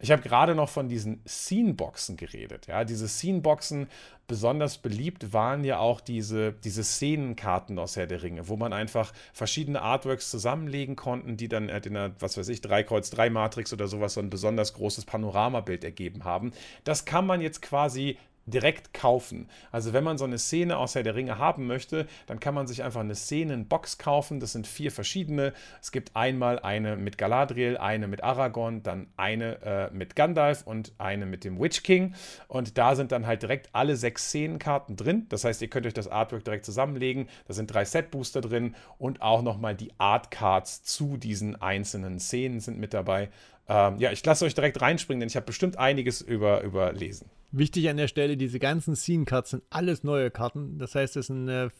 Ich habe gerade noch von diesen Scene-Boxen geredet. Ja, diese Scene-Boxen besonders beliebt waren ja auch diese, diese Szenenkarten aus Herr der Ringe, wo man einfach verschiedene Artworks zusammenlegen konnten, die dann in einer, was weiß ich, 3 Kreuz 3 Matrix oder sowas so ein besonders großes Panoramabild ergeben haben. Das kann man jetzt quasi direkt kaufen. Also wenn man so eine Szene aus Herr der Ringe haben möchte, dann kann man sich einfach eine Szenenbox kaufen. Das sind vier verschiedene. Es gibt einmal eine mit Galadriel, eine mit Aragorn, dann eine äh, mit Gandalf und eine mit dem Witch King. Und da sind dann halt direkt alle sechs Szenenkarten drin. Das heißt, ihr könnt euch das Artwork direkt zusammenlegen. Da sind drei Set-Booster drin und auch nochmal die Art-Cards zu diesen einzelnen Szenen sind mit dabei. Ähm, ja, ich lasse euch direkt reinspringen, denn ich habe bestimmt einiges über, überlesen. Wichtig an der Stelle, diese ganzen Scene-Cards sind alles neue Karten. Das heißt, es sind äh,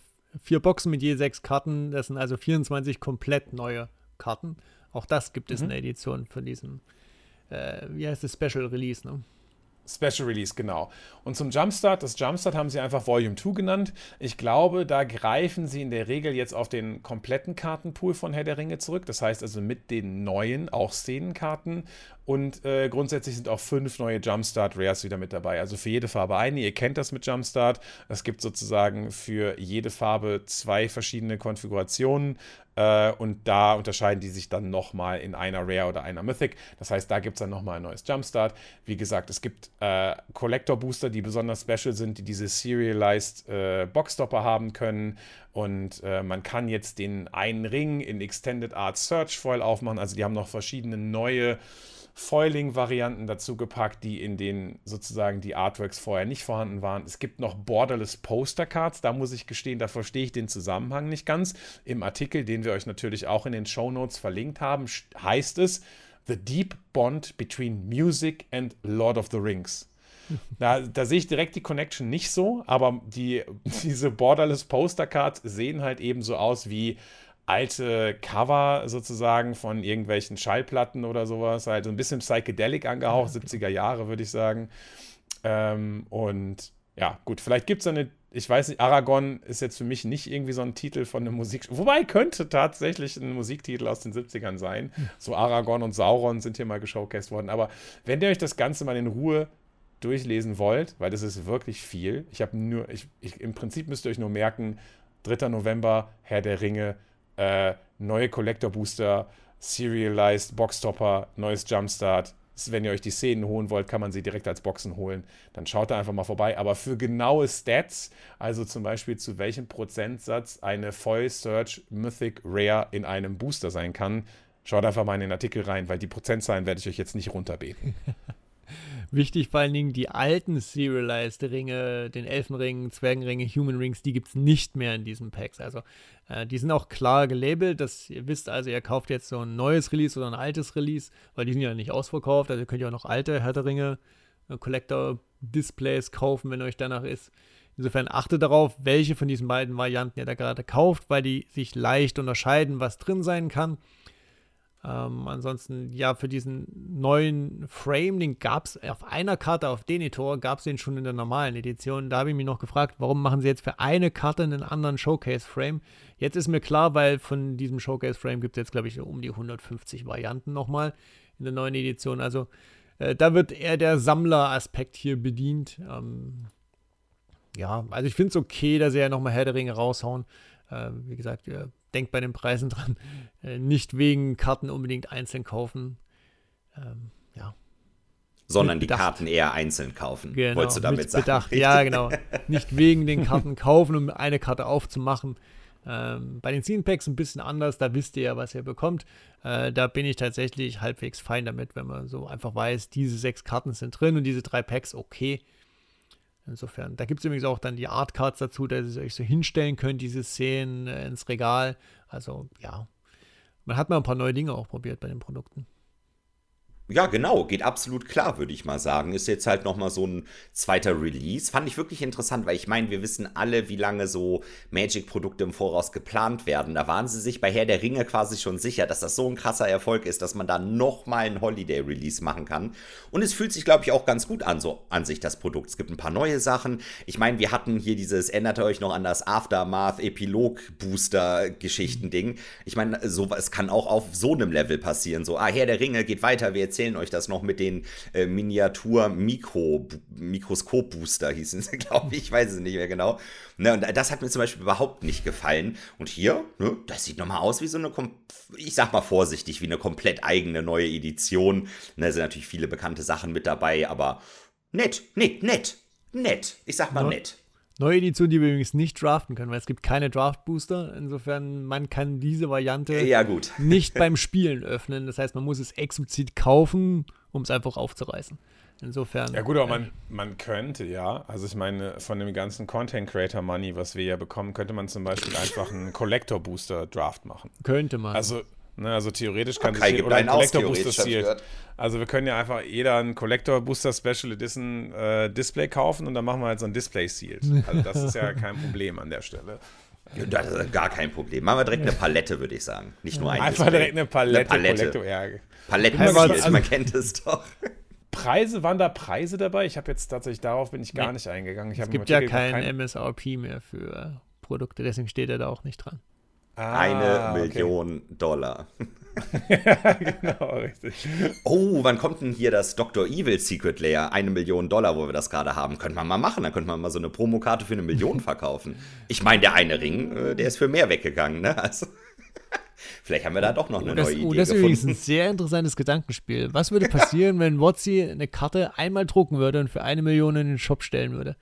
vier Boxen mit je sechs Karten. Das sind also 24 komplett neue Karten. Auch das gibt es mhm. in der Edition von diesem, äh, wie heißt es, Special Release, ne? Special Release, genau. Und zum Jumpstart, das Jumpstart haben sie einfach Volume 2 genannt. Ich glaube, da greifen sie in der Regel jetzt auf den kompletten Kartenpool von Herr der Ringe zurück. Das heißt also mit den neuen, auch Szenenkarten. Und äh, grundsätzlich sind auch fünf neue Jumpstart Rares wieder mit dabei. Also für jede Farbe eine. Ihr kennt das mit Jumpstart. Es gibt sozusagen für jede Farbe zwei verschiedene Konfigurationen. Äh, und da unterscheiden die sich dann nochmal in einer Rare oder einer Mythic. Das heißt, da gibt es dann nochmal ein neues Jumpstart. Wie gesagt, es gibt äh, Collector Booster, die besonders special sind, die diese Serialized äh, Boxstopper haben können. Und äh, man kann jetzt den einen Ring in Extended Art Search Foil aufmachen. Also die haben noch verschiedene neue Foiling-Varianten dazu gepackt, die in den sozusagen die Artworks vorher nicht vorhanden waren. Es gibt noch Borderless Poster Cards, da muss ich gestehen, da verstehe ich den Zusammenhang nicht ganz. Im Artikel, den wir euch natürlich auch in den Show Notes verlinkt haben, heißt es The Deep Bond Between Music and Lord of the Rings. Da, da, sehe ich direkt die Connection nicht so, aber die, diese Borderless Poster Cards sehen halt eben so aus wie alte Cover sozusagen von irgendwelchen Schallplatten oder sowas, halt so ein bisschen psychedelic angehaucht, 70er Jahre würde ich sagen. Ähm, und ja, gut, vielleicht gibt es eine, ich weiß nicht, Aragon ist jetzt für mich nicht irgendwie so ein Titel von einer Musik, wobei könnte tatsächlich ein Musiktitel aus den 70ern sein. So Aragon und Sauron sind hier mal geshowcased worden, aber wenn ihr euch das Ganze mal in Ruhe durchlesen wollt, weil das ist wirklich viel. Ich habe nur, ich, ich, im Prinzip müsst ihr euch nur merken, 3. November, Herr der Ringe, äh, neue Collector Booster, Serialized Boxtopper, neues Jumpstart. Wenn ihr euch die Szenen holen wollt, kann man sie direkt als Boxen holen. Dann schaut da einfach mal vorbei. Aber für genaue Stats, also zum Beispiel zu welchem Prozentsatz eine Foil Search Mythic Rare in einem Booster sein kann, schaut einfach mal in den Artikel rein, weil die Prozentzahlen werde ich euch jetzt nicht runterbeten. Wichtig vor allen Dingen die alten Serialized Ringe, den Elfenring, Zwergenringe, Human Rings, die gibt es nicht mehr in diesen Packs. Also äh, die sind auch klar gelabelt, dass ihr wisst, also ihr kauft jetzt so ein neues Release oder ein altes Release, weil die sind ja nicht ausverkauft. Also ihr könnt ja auch noch alte Herr Ringe äh, Collector Displays kaufen, wenn euch danach ist. Insofern achtet darauf, welche von diesen beiden Varianten ihr da gerade kauft, weil die sich leicht unterscheiden, was drin sein kann. Ähm, ansonsten, ja, für diesen neuen Frame, den gab es auf einer Karte auf Denitor, gab es den schon in der normalen Edition. Da habe ich mich noch gefragt, warum machen sie jetzt für eine Karte einen anderen Showcase-Frame? Jetzt ist mir klar, weil von diesem Showcase-Frame gibt es jetzt, glaube ich, um die 150 Varianten nochmal in der neuen Edition. Also äh, da wird eher der Sammler-Aspekt hier bedient. Ähm, ja, also ich finde es okay, dass sie ja nochmal Herr der Ringe raushauen. Äh, wie gesagt, denkt bei den Preisen dran. Äh, nicht wegen Karten unbedingt einzeln kaufen. Ähm, ja. Sondern die Karten eher einzeln kaufen. Genau, Wolltest du damit sagen? Bedacht. Ja, genau. Nicht wegen den Karten kaufen, um eine Karte aufzumachen. Ähm, bei den Scene Packs ein bisschen anders, da wisst ihr ja, was ihr bekommt. Äh, da bin ich tatsächlich halbwegs fein damit, wenn man so einfach weiß, diese sechs Karten sind drin und diese drei Packs, okay. Insofern, da gibt es übrigens auch dann die Art Cards dazu, dass ihr euch so hinstellen könnt, diese Szenen äh, ins Regal. Also ja, man hat mal ein paar neue Dinge auch probiert bei den Produkten. Ja, genau, geht absolut klar, würde ich mal sagen. Ist jetzt halt nochmal so ein zweiter Release. Fand ich wirklich interessant, weil ich meine, wir wissen alle, wie lange so Magic-Produkte im Voraus geplant werden. Da waren sie sich bei Herr der Ringe quasi schon sicher, dass das so ein krasser Erfolg ist, dass man da nochmal einen Holiday-Release machen kann. Und es fühlt sich, glaube ich, auch ganz gut an, so an sich das Produkt. Es gibt ein paar neue Sachen. Ich meine, wir hatten hier dieses, erinnert ihr euch noch an das Aftermath-Epilog-Booster-Geschichten-Ding. Ich meine, so, es kann auch auf so einem Level passieren. So, ah, Herr der Ringe geht weiter, wir jetzt erzählen euch das noch mit den äh, Miniatur-Mikroskop-Booster hießen sie, glaube ich, ich weiß es nicht mehr genau. Ne, und das hat mir zum Beispiel überhaupt nicht gefallen. Und hier, ne, das sieht nochmal aus wie so eine, ich sag mal vorsichtig, wie eine komplett eigene neue Edition. Da sind natürlich viele bekannte Sachen mit dabei, aber nett, nett, nett, nett. Ich sag mal ja. nett. Neue Edition, die wir übrigens nicht draften können, weil es gibt keine Draft-Booster. Insofern, man kann diese Variante ja, nicht beim Spielen öffnen. Das heißt, man muss es explizit kaufen, um es einfach aufzureißen. Insofern. Ja, gut, aber man, man könnte ja, also ich meine, von dem ganzen Content Creator Money, was wir ja bekommen, könnte man zum Beispiel einfach einen Collector Booster Draft machen. Könnte man. Also Ne, also theoretisch kann sich oder ein Collector Booster Seal. Also wir können ja einfach jeder ein Collector Booster Special Edition äh, Display kaufen und dann machen wir halt so ein Display Seal. Also das ist ja kein Problem an der Stelle. Das ist gar kein Problem. Machen wir direkt eine Palette, würde ich sagen. Nicht nur ein Einfach Display. direkt eine Palette. Eine Palette. Collector, ja. Paletten also, man kennt es doch. Preise, waren da Preise dabei? Ich habe jetzt tatsächlich, darauf bin ich gar nee. nicht eingegangen. Ich es gibt ja kein, kein MSRP mehr für Produkte, deswegen steht er da auch nicht dran. Ah, eine Million okay. Dollar. ja, genau, richtig. Oh, wann kommt denn hier das Dr. Evil Secret Layer? Eine Million Dollar, wo wir das gerade haben. Könnte man mal machen. Dann könnte man mal so eine Promokarte für eine Million verkaufen. Ich meine, der eine Ring, äh, der ist für mehr weggegangen, ne? Also. Vielleicht haben wir da doch noch eine oh, das, neue Idee. Oh, das ist übrigens ein sehr interessantes Gedankenspiel. Was würde passieren, wenn Wotzi eine Karte einmal drucken würde und für eine Million in den Shop stellen würde?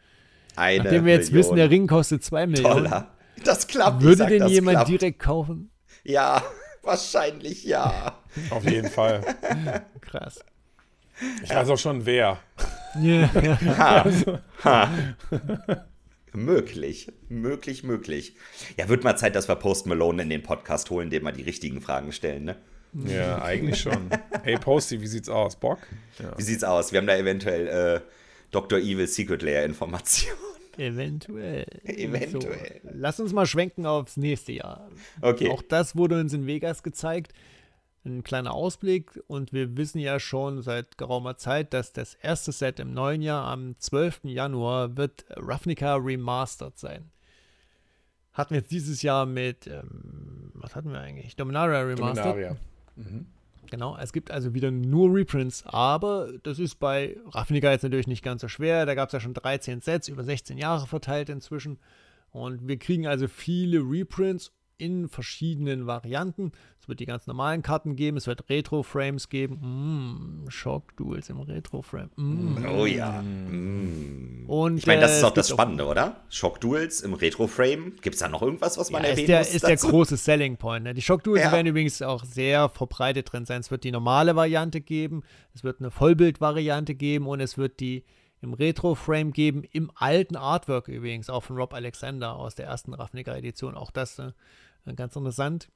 Eine Nachdem wir jetzt Million wissen, der Ring kostet zwei Millionen. Dollar. Das klappt. Würde sag, denn jemand klappt. direkt kaufen? Ja, wahrscheinlich ja. Auf jeden Fall. Krass. Ich weiß auch schon wer. Yeah, ja. Ha. Ha. möglich, möglich, möglich. Ja, wird mal Zeit, dass wir Post Malone in den Podcast holen, dem wir die richtigen Fragen stellen, ne? Ja, eigentlich schon. Hey Posty, wie sieht's aus? Bock? Ja. Wie sieht's aus? Wir haben da eventuell äh, Dr. Evil Secret Layer Informationen. Eventuell. Eventuell. So, lass uns mal schwenken aufs nächste Jahr. Okay. Auch das wurde uns in Vegas gezeigt. Ein kleiner Ausblick und wir wissen ja schon seit geraumer Zeit, dass das erste Set im neuen Jahr am 12. Januar wird Ravnica Remastered sein. Hatten wir jetzt dieses Jahr mit, ähm, was hatten wir eigentlich? Dominaria Remastered. Dominaria. Mhm. Genau, es gibt also wieder nur Reprints, aber das ist bei Ravnica jetzt natürlich nicht ganz so schwer. Da gab es ja schon 13 Sets, über 16 Jahre verteilt inzwischen. Und wir kriegen also viele Reprints in verschiedenen Varianten. Es wird die ganz normalen Karten geben, es wird Retro-Frames geben. Mm, Shock-Duels im Retro-Frame. Mm. Oh ja. Mm. Und, ich meine, das äh, ist auch das Spannende, oder? Shock-Duels im Retro-Frame. Gibt es da noch irgendwas, was man ja, erwähnen ist der, muss? Ist dazu? der große Selling Point. Ne? Die Shock-Duels ja. werden übrigens auch sehr verbreitet drin sein. Es wird die normale Variante geben, es wird eine Vollbild-Variante geben und es wird die im Retro-Frame geben, im alten Artwork übrigens, auch von Rob Alexander aus der ersten Ravnica-Edition. Auch das äh, ganz interessant.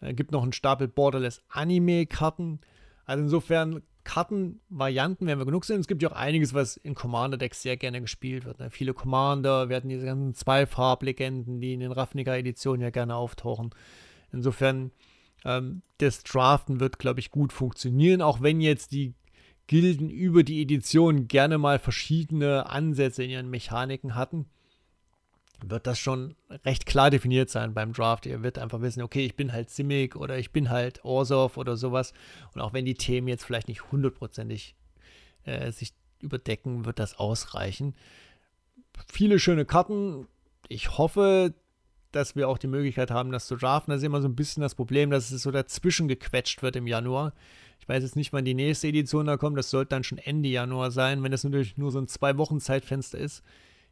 Es äh, gibt noch einen Stapel Borderless Anime-Karten. Also insofern Kartenvarianten werden wir genug sehen. Es gibt ja auch einiges, was in Commander-Decks sehr gerne gespielt wird. Ne? Viele Commander, hatten diese ganzen Zweifarblegenden, die in den Ravnica-Editionen ja gerne auftauchen. Insofern, ähm, das Draften wird, glaube ich, gut funktionieren, auch wenn jetzt die Gilden über die Edition gerne mal verschiedene Ansätze in ihren Mechaniken hatten wird das schon recht klar definiert sein beim Draft. Ihr wird einfach wissen, okay, ich bin halt Simic oder ich bin halt Orsov oder sowas. Und auch wenn die Themen jetzt vielleicht nicht hundertprozentig äh, sich überdecken, wird das ausreichen. Viele schöne Karten. Ich hoffe, dass wir auch die Möglichkeit haben, das zu draften. Das ist immer so ein bisschen das Problem, dass es so dazwischen gequetscht wird im Januar. Ich weiß jetzt nicht, wann die nächste Edition da kommt. Das sollte dann schon Ende Januar sein, wenn das natürlich nur so ein zwei Wochen Zeitfenster ist,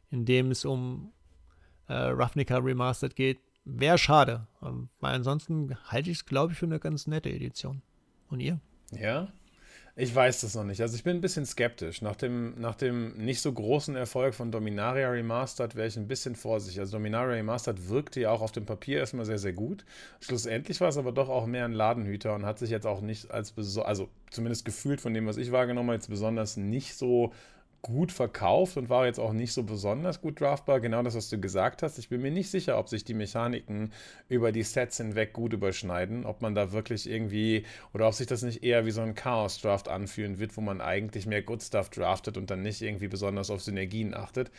in dem es um äh, Ravnica Remastered geht. Wäre schade, ähm, weil ansonsten halte ich es, glaube ich, für eine ganz nette Edition. Und ihr? Ja, ich weiß das noch nicht. Also ich bin ein bisschen skeptisch. Nach dem, nach dem nicht so großen Erfolg von Dominaria Remastered wäre ich ein bisschen vorsichtig. Also Dominaria Remastered wirkte ja auch auf dem Papier erstmal sehr, sehr gut. Schlussendlich war es aber doch auch mehr ein Ladenhüter und hat sich jetzt auch nicht als, also zumindest gefühlt von dem, was ich wahrgenommen habe, jetzt besonders nicht so gut verkauft und war jetzt auch nicht so besonders gut draftbar. Genau das, was du gesagt hast. Ich bin mir nicht sicher, ob sich die Mechaniken über die Sets hinweg gut überschneiden, ob man da wirklich irgendwie oder ob sich das nicht eher wie so ein Chaos-Draft anfühlen wird, wo man eigentlich mehr Good Stuff draftet und dann nicht irgendwie besonders auf Synergien achtet.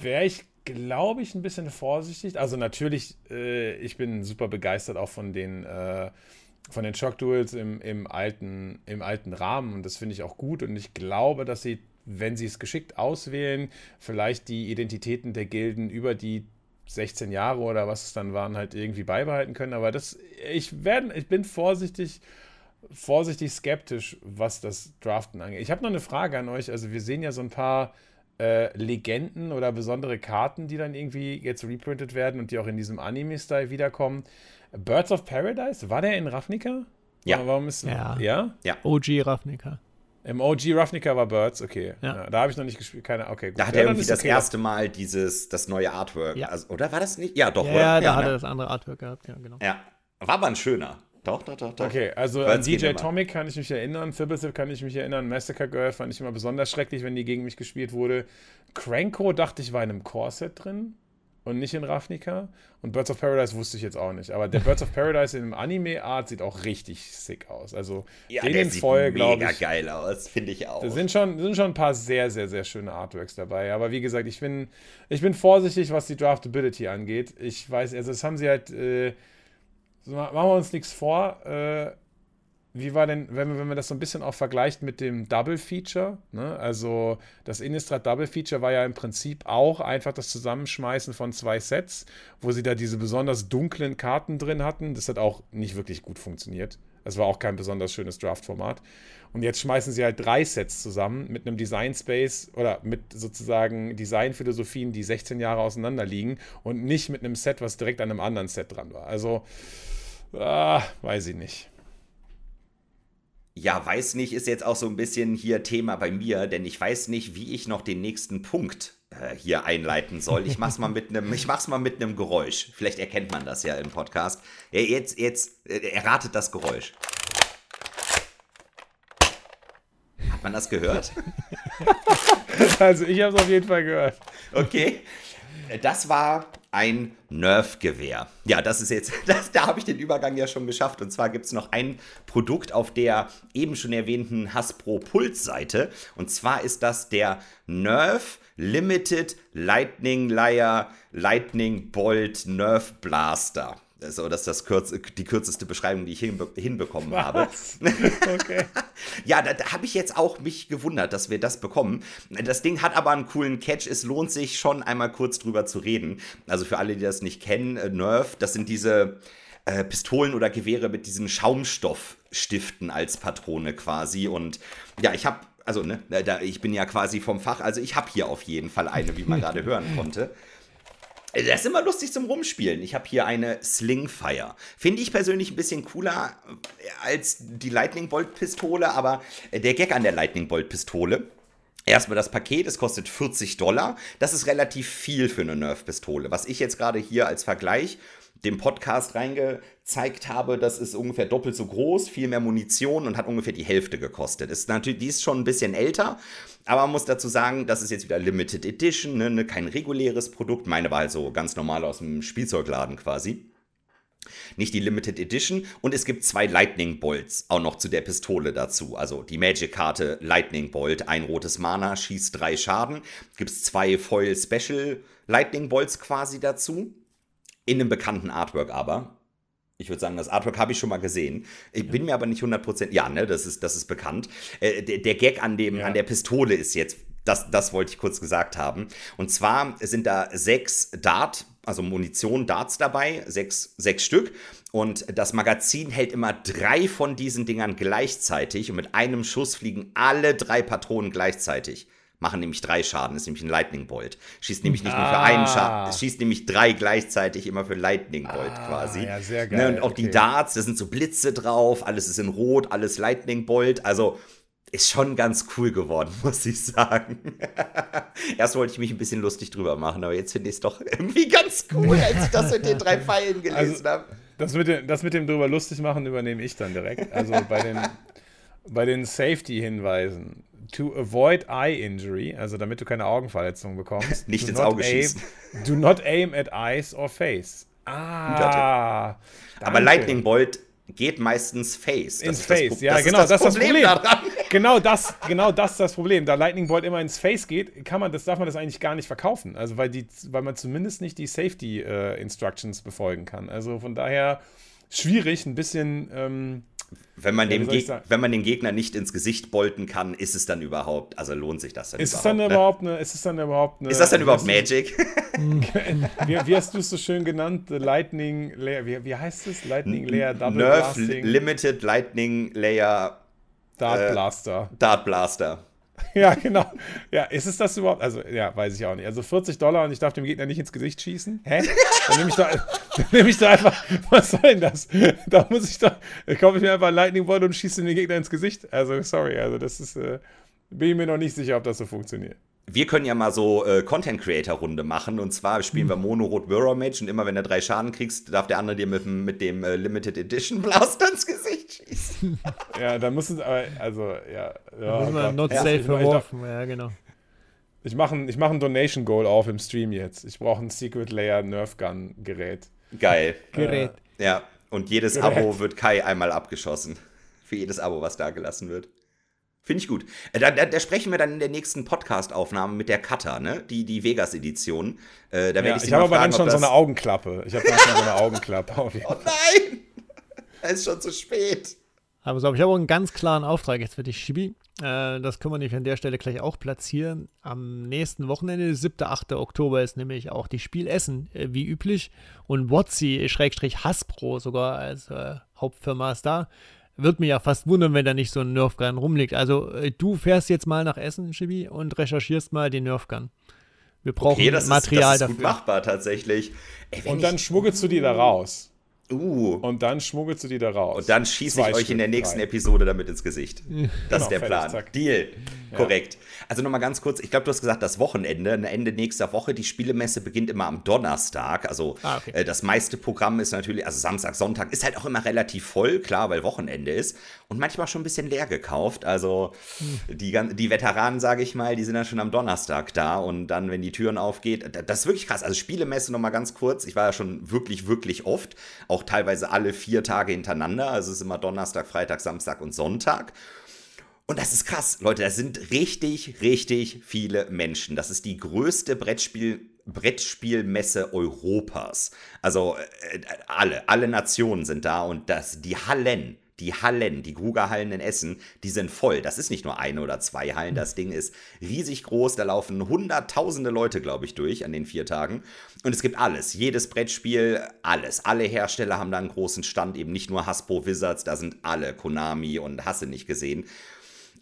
Wäre ich, glaube ich, ein bisschen vorsichtig. Also natürlich, äh, ich bin super begeistert auch von den äh, von den Shock Duels im, im, alten, im alten Rahmen und das finde ich auch gut und ich glaube, dass sie wenn sie es geschickt auswählen, vielleicht die Identitäten der Gilden über die 16 Jahre oder was es dann waren, halt irgendwie beibehalten können. Aber das, ich, werd, ich bin vorsichtig, vorsichtig skeptisch, was das Draften angeht. Ich habe noch eine Frage an euch. Also wir sehen ja so ein paar äh, Legenden oder besondere Karten, die dann irgendwie jetzt reprintet werden und die auch in diesem Anime-Style wiederkommen. Birds of Paradise, war der in Ravnica? Ja. Warum ist, ja. ja? Ja. OG Ravnica. Im OG Ravnica war Birds, okay. Ja. Ja, da habe ich noch nicht gespielt, keine, okay. Gut. Da hat ja, er irgendwie das okay. erste Mal dieses, das neue Artwork. Ja. Also, oder war das nicht? Ja, doch, ja, oder? Ja, da hat ne? er das andere Artwork gehabt, ja, genau. Ja, war aber ein schöner. Doch, doch, doch, doch. Okay, also Birds an DJ Tomic kann ich mich erinnern, Thibblesip kann ich mich erinnern, Massacre Girl fand ich immer besonders schrecklich, wenn die gegen mich gespielt wurde. Cranko dachte ich war in einem Core-Set drin und nicht in Ravnica. Und Birds of Paradise wusste ich jetzt auch nicht. Aber der Birds of Paradise in Anime-Art sieht auch richtig sick aus. Also ja, den der sieht voll, mega ich, geil aus, finde ich auch. Da sind schon, sind schon ein paar sehr, sehr, sehr schöne Artworks dabei. Aber wie gesagt, ich bin, ich bin vorsichtig, was die Draftability angeht. Ich weiß, also das haben sie halt, äh, machen wir uns nichts vor, äh, wie war denn, wenn, wenn man das so ein bisschen auch vergleicht mit dem Double Feature? Ne? Also das Innistrad Double Feature war ja im Prinzip auch einfach das Zusammenschmeißen von zwei Sets, wo sie da diese besonders dunklen Karten drin hatten. Das hat auch nicht wirklich gut funktioniert. Das war auch kein besonders schönes Draft-Format. Und jetzt schmeißen sie halt drei Sets zusammen mit einem Design Space oder mit sozusagen Designphilosophien, die 16 Jahre auseinander liegen und nicht mit einem Set, was direkt an einem anderen Set dran war. Also, ah, weiß ich nicht. Ja, weiß nicht, ist jetzt auch so ein bisschen hier Thema bei mir, denn ich weiß nicht, wie ich noch den nächsten Punkt äh, hier einleiten soll. Ich mach's mal mit einem, ich mach's mal mit einem Geräusch. Vielleicht erkennt man das ja im Podcast. Jetzt, jetzt äh, erratet das Geräusch. Hat man das gehört? also ich habe es auf jeden Fall gehört. Okay. Das war ein Nerf-Gewehr. Ja, das ist jetzt, das, da habe ich den Übergang ja schon geschafft. Und zwar gibt es noch ein Produkt auf der eben schon erwähnten Hasbro Puls-Seite. Und zwar ist das der Nerf Limited Lightning Layer Lightning Bolt Nerf Blaster. So, das ist das kürz, die kürzeste Beschreibung, die ich hinbe hinbekommen Was? habe. Okay. ja, da, da habe ich jetzt auch mich gewundert, dass wir das bekommen. Das Ding hat aber einen coolen Catch. Es lohnt sich schon einmal kurz drüber zu reden. Also für alle, die das nicht kennen, äh, Nerf, das sind diese äh, Pistolen oder Gewehre mit diesen Schaumstoffstiften als Patrone quasi. Und ja, ich habe also ne, da, ich bin ja quasi vom Fach, also ich habe hier auf jeden Fall eine, wie man gerade hören konnte. Das ist immer lustig zum Rumspielen. Ich habe hier eine Slingfire. Finde ich persönlich ein bisschen cooler äh, als die Lightning Bolt Pistole, aber der Gag an der Lightning Bolt Pistole. Erstmal das Paket, es kostet 40 Dollar. Das ist relativ viel für eine Nerf-Pistole. Was ich jetzt gerade hier als Vergleich dem Podcast reingezeigt habe, das ist ungefähr doppelt so groß, viel mehr Munition und hat ungefähr die Hälfte gekostet. Ist natürlich, die ist schon ein bisschen älter, aber man muss dazu sagen, das ist jetzt wieder Limited Edition, ne, ne kein reguläres Produkt. Meine war also ganz normal aus dem Spielzeugladen quasi. Nicht die Limited Edition. Und es gibt zwei Lightning Bolts auch noch zu der Pistole dazu. Also die Magic-Karte Lightning Bolt, ein rotes Mana, schießt drei Schaden. Gibt es zwei Foil Special Lightning Bolts quasi dazu. In einem bekannten Artwork aber. Ich würde sagen, das Artwork habe ich schon mal gesehen. Ich bin mir aber nicht 100%. Ja, ne, das ist, das ist bekannt. Äh, der, der, Gag an, dem, ja. an der Pistole ist jetzt, das, das wollte ich kurz gesagt haben. Und zwar sind da sechs Dart, also Munition, Darts dabei, sechs, sechs Stück. Und das Magazin hält immer drei von diesen Dingern gleichzeitig. Und mit einem Schuss fliegen alle drei Patronen gleichzeitig machen nämlich drei Schaden, ist nämlich ein Lightning Bolt. Schießt nämlich nicht ah. nur für einen Schaden, es schießt nämlich drei gleichzeitig immer für Lightning Bolt ah, quasi. Ja, sehr geil. Ne, und auch okay. die Darts, da sind so Blitze drauf, alles ist in Rot, alles Lightning Bolt. Also ist schon ganz cool geworden, muss ich sagen. Erst wollte ich mich ein bisschen lustig drüber machen, aber jetzt finde ich es doch irgendwie ganz cool, als ich das mit den drei Pfeilen gelesen also, habe. Das mit, dem, das mit dem drüber lustig machen übernehme ich dann direkt. Also bei den, bei den Safety-Hinweisen to avoid eye injury, also damit du keine Augenverletzung bekommst. Nicht ins Auge aim, schießen. Do not aim at eyes or face. Ah. Aber Lightning Bolt geht meistens Face. Das ins Face, das, ja, das genau, das, das ist das Problem. Daran. Genau das, genau das ist das Problem. Da Lightning Bolt immer ins Face geht, kann man, das darf man das eigentlich gar nicht verkaufen. Also weil die, weil man zumindest nicht die Safety äh, Instructions befolgen kann. Also von daher schwierig, ein bisschen ähm, wenn man, ja, dem wenn man den Gegner nicht ins Gesicht bolten kann, ist es dann überhaupt, also lohnt sich das dann ist überhaupt? Es dann ne? überhaupt eine, ist es dann überhaupt eine, Ist das dann überhaupt Magic? wie, wie, hast du es so schön genannt? Lightning Layer, wie, wie heißt es? Lightning Layer Double Nerf Blasting. Limited Lightning Layer Dart äh, Blaster. Äh, Dart Blaster. ja, genau. Ja, ist es das überhaupt? Also, ja, weiß ich auch nicht. Also 40 Dollar und ich darf dem Gegner nicht ins Gesicht schießen? Hä? Dann nehme ich da, dann einfach, was soll denn das? Da muss ich doch, da kaufe ich mir einfach ein Lightning Bolt und schieße den Gegner ins Gesicht. Also, sorry, also das ist, äh, bin ich mir noch nicht sicher, ob das so funktioniert wir können ja mal so äh, Content Creator Runde machen und zwar spielen wir hm. Mono Rot Mirror Match und immer wenn du drei Schaden kriegst, darf der andere dir mit, mit dem äh, Limited Edition Blaster ins Gesicht schießen. ja, dann müssen es aber also ja, ja muss man not safe verworfen, ja genau. Ich mache ich mach ein Donation Goal auf im Stream jetzt. Ich brauche ein Secret Layer Nerf Gun Gerät. Geil. Gerät. Äh, ja, und jedes Gerät. Abo wird Kai einmal abgeschossen. Für jedes Abo, was da gelassen wird. Finde ich gut. Äh, da, da, da, sprechen wir dann in der nächsten Podcast-Aufnahme mit der Cutter, ne? Die, die Vegas-Edition. Äh, da ja, ich, ich habe aber dann schon so eine Augenklappe. Ich habe dann schon so eine Augenklappe. Auf jeden oh nein! Es ist schon zu spät. Aber so, ich habe auch einen ganz klaren Auftrag jetzt für dich, Shibi. Äh, das können wir nämlich an der Stelle gleich auch platzieren. Am nächsten Wochenende, 7. 8. Oktober, ist nämlich auch die Spielessen, äh, wie üblich. Und Wotzi, Schrägstrich Hasbro sogar als äh, Hauptfirma ist da. Würde mich ja fast wundern, wenn da nicht so ein Nerfgun rumliegt. Also äh, du fährst jetzt mal nach Essen, Chibi, und recherchierst mal den Nerfgun. Wir brauchen okay, das Material ist, das ist dafür. gut machbar tatsächlich. Ey, und dann schmuggelst du die da raus. Uh. Und dann schmuggelst du die da raus. Und dann schieße ich euch Stück, in der nächsten drei. Episode damit ins Gesicht. Das genau, ist der Plan. Zack. Deal. Ja. Korrekt. Also nochmal ganz kurz, ich glaube, du hast gesagt, das Wochenende, Ende nächster Woche. Die Spielemesse beginnt immer am Donnerstag. Also ah, okay. äh, das meiste Programm ist natürlich, also Samstag, Sonntag ist halt auch immer relativ voll, klar, weil Wochenende ist. Und manchmal schon ein bisschen leer gekauft. Also hm. die, die Veteranen, sage ich mal, die sind dann schon am Donnerstag da. Und dann, wenn die Türen aufgeht, das ist wirklich krass. Also Spielemesse nochmal ganz kurz. Ich war ja schon wirklich, wirklich oft. Auch teilweise alle vier Tage hintereinander. Also es ist immer Donnerstag, Freitag, Samstag und Sonntag. Und das ist krass, Leute, das sind richtig, richtig viele Menschen. Das ist die größte Brettspiel, Brettspielmesse Europas. Also äh, alle, alle Nationen sind da und das, die Hallen, die Hallen, die Grugerhallen in Essen, die sind voll. Das ist nicht nur eine oder zwei Hallen, das Ding ist riesig groß. Da laufen hunderttausende Leute, glaube ich, durch an den vier Tagen. Und es gibt alles, jedes Brettspiel, alles. Alle Hersteller haben da einen großen Stand, eben nicht nur Hasbro Wizards, da sind alle, Konami und Hasse nicht gesehen.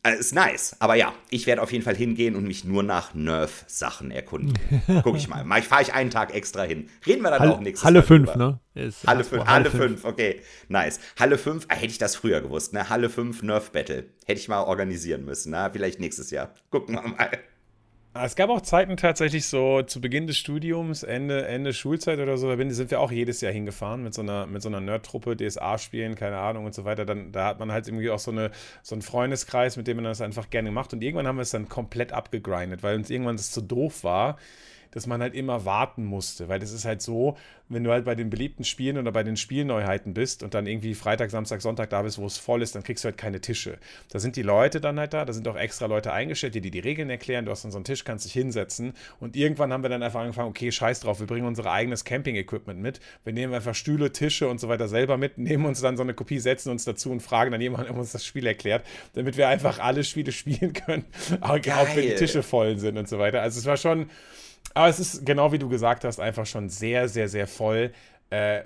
Also ist nice. Aber ja, ich werde auf jeden Fall hingehen und mich nur nach Nerf-Sachen erkunden. Guck ich mal. Mal fahre ich einen Tag extra hin. Reden wir dann Halle, auch nächstes Halle 5, ne? Ist Halle 5, Halle 5, okay. Nice. Halle 5, ah, hätte ich das früher gewusst, ne? Halle 5 Nerf Battle. Hätte ich mal organisieren müssen, na? Vielleicht nächstes Jahr. Gucken wir mal. Ah, es gab auch Zeiten tatsächlich so zu Beginn des Studiums, Ende, Ende Schulzeit oder so, da sind wir auch jedes Jahr hingefahren mit so einer, mit so einer Nerd-Truppe, DSA spielen, keine Ahnung und so weiter. Dann, da hat man halt irgendwie auch so, eine, so einen Freundeskreis, mit dem man das einfach gerne macht. Und irgendwann haben wir es dann komplett abgegrindet, weil uns irgendwann das zu doof war dass man halt immer warten musste, weil das ist halt so, wenn du halt bei den beliebten Spielen oder bei den Spielneuheiten bist und dann irgendwie Freitag, Samstag, Sonntag da bist, wo es voll ist, dann kriegst du halt keine Tische. Da sind die Leute dann halt da, da sind auch extra Leute eingestellt, die dir die Regeln erklären, du hast dann so einen Tisch, kannst dich hinsetzen. Und irgendwann haben wir dann einfach angefangen, okay, scheiß drauf, wir bringen unser eigenes Camping-Equipment mit, wir nehmen einfach Stühle, Tische und so weiter selber mit, nehmen uns dann so eine Kopie, setzen uns dazu und fragen dann jemanden, der uns das Spiel erklärt, damit wir einfach alle Spiele spielen können, auch, auch wenn die Tische voll sind und so weiter. Also es war schon aber es ist genau wie du gesagt hast, einfach schon sehr, sehr, sehr voll. Äh,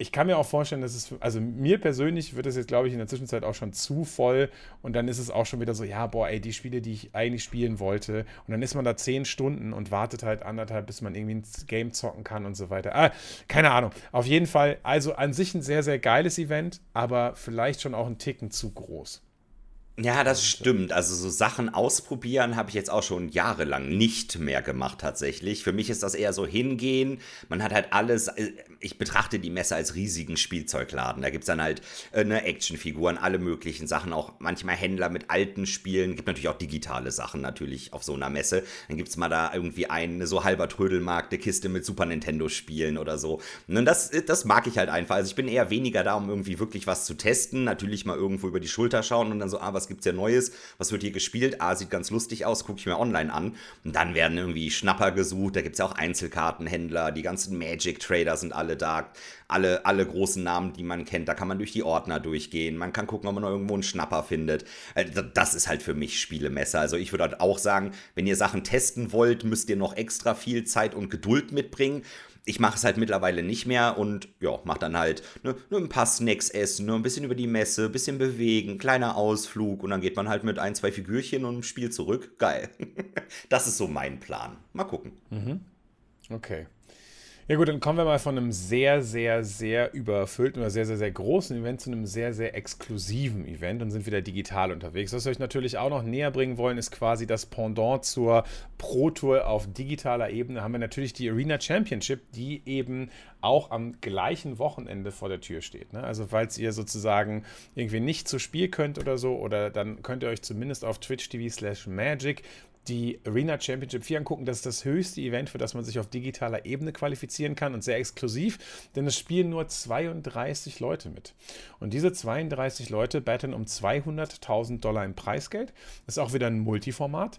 ich kann mir auch vorstellen, dass es, also mir persönlich wird es jetzt, glaube ich, in der Zwischenzeit auch schon zu voll und dann ist es auch schon wieder so, ja, boah, ey, die Spiele, die ich eigentlich spielen wollte und dann ist man da zehn Stunden und wartet halt anderthalb, bis man irgendwie ein Game zocken kann und so weiter. Ah, keine Ahnung. Auf jeden Fall, also an sich ein sehr, sehr geiles Event, aber vielleicht schon auch ein Ticken zu groß. Ja, das stimmt. Also so Sachen ausprobieren habe ich jetzt auch schon jahrelang nicht mehr gemacht tatsächlich. Für mich ist das eher so hingehen. Man hat halt alles, äh, ich betrachte die Messe als riesigen Spielzeugladen. Da gibt es dann halt äh, ne, Actionfiguren, alle möglichen Sachen, auch manchmal Händler mit alten Spielen. Gibt natürlich auch digitale Sachen natürlich auf so einer Messe. Dann gibt es mal da irgendwie eine so halber Trödelmarkt, eine Kiste mit Super Nintendo-Spielen oder so. Und das, das mag ich halt einfach. Also ich bin eher weniger da, um irgendwie wirklich was zu testen. Natürlich mal irgendwo über die Schulter schauen und dann so, ah, was gibt es ja Neues? Was wird hier gespielt? Ah, sieht ganz lustig aus, gucke ich mir online an. Und dann werden irgendwie Schnapper gesucht. Da gibt es ja auch Einzelkartenhändler, die ganzen Magic-Trader sind alle da. Alle, alle großen Namen, die man kennt. Da kann man durch die Ordner durchgehen. Man kann gucken, ob man irgendwo einen Schnapper findet. Äh, das ist halt für mich Spielemesser. Also ich würde halt auch sagen, wenn ihr Sachen testen wollt, müsst ihr noch extra viel Zeit und Geduld mitbringen ich mache es halt mittlerweile nicht mehr und ja, mache dann halt ne, ne, ein paar Snacks essen, ne, ein bisschen über die Messe, ein bisschen bewegen, kleiner Ausflug und dann geht man halt mit ein, zwei Figürchen und Spiel zurück. Geil. das ist so mein Plan. Mal gucken. Mhm. Okay. Ja gut, dann kommen wir mal von einem sehr, sehr, sehr überfüllten oder sehr, sehr, sehr großen Event zu einem sehr, sehr exklusiven Event und sind wieder digital unterwegs. Was wir euch natürlich auch noch näher bringen wollen, ist quasi das Pendant zur Pro Tour auf digitaler Ebene. Haben wir natürlich die Arena Championship, die eben auch am gleichen Wochenende vor der Tür steht. Ne? Also falls ihr sozusagen irgendwie nicht zu Spiel könnt oder so, oder dann könnt ihr euch zumindest auf Twitch TV slash Magic die Arena Championship 4 angucken. Das ist das höchste Event, für das man sich auf digitaler Ebene qualifizieren kann und sehr exklusiv, denn es spielen nur 32 Leute mit. Und diese 32 Leute batten um 200.000 Dollar im Preisgeld. Das ist auch wieder ein Multiformat.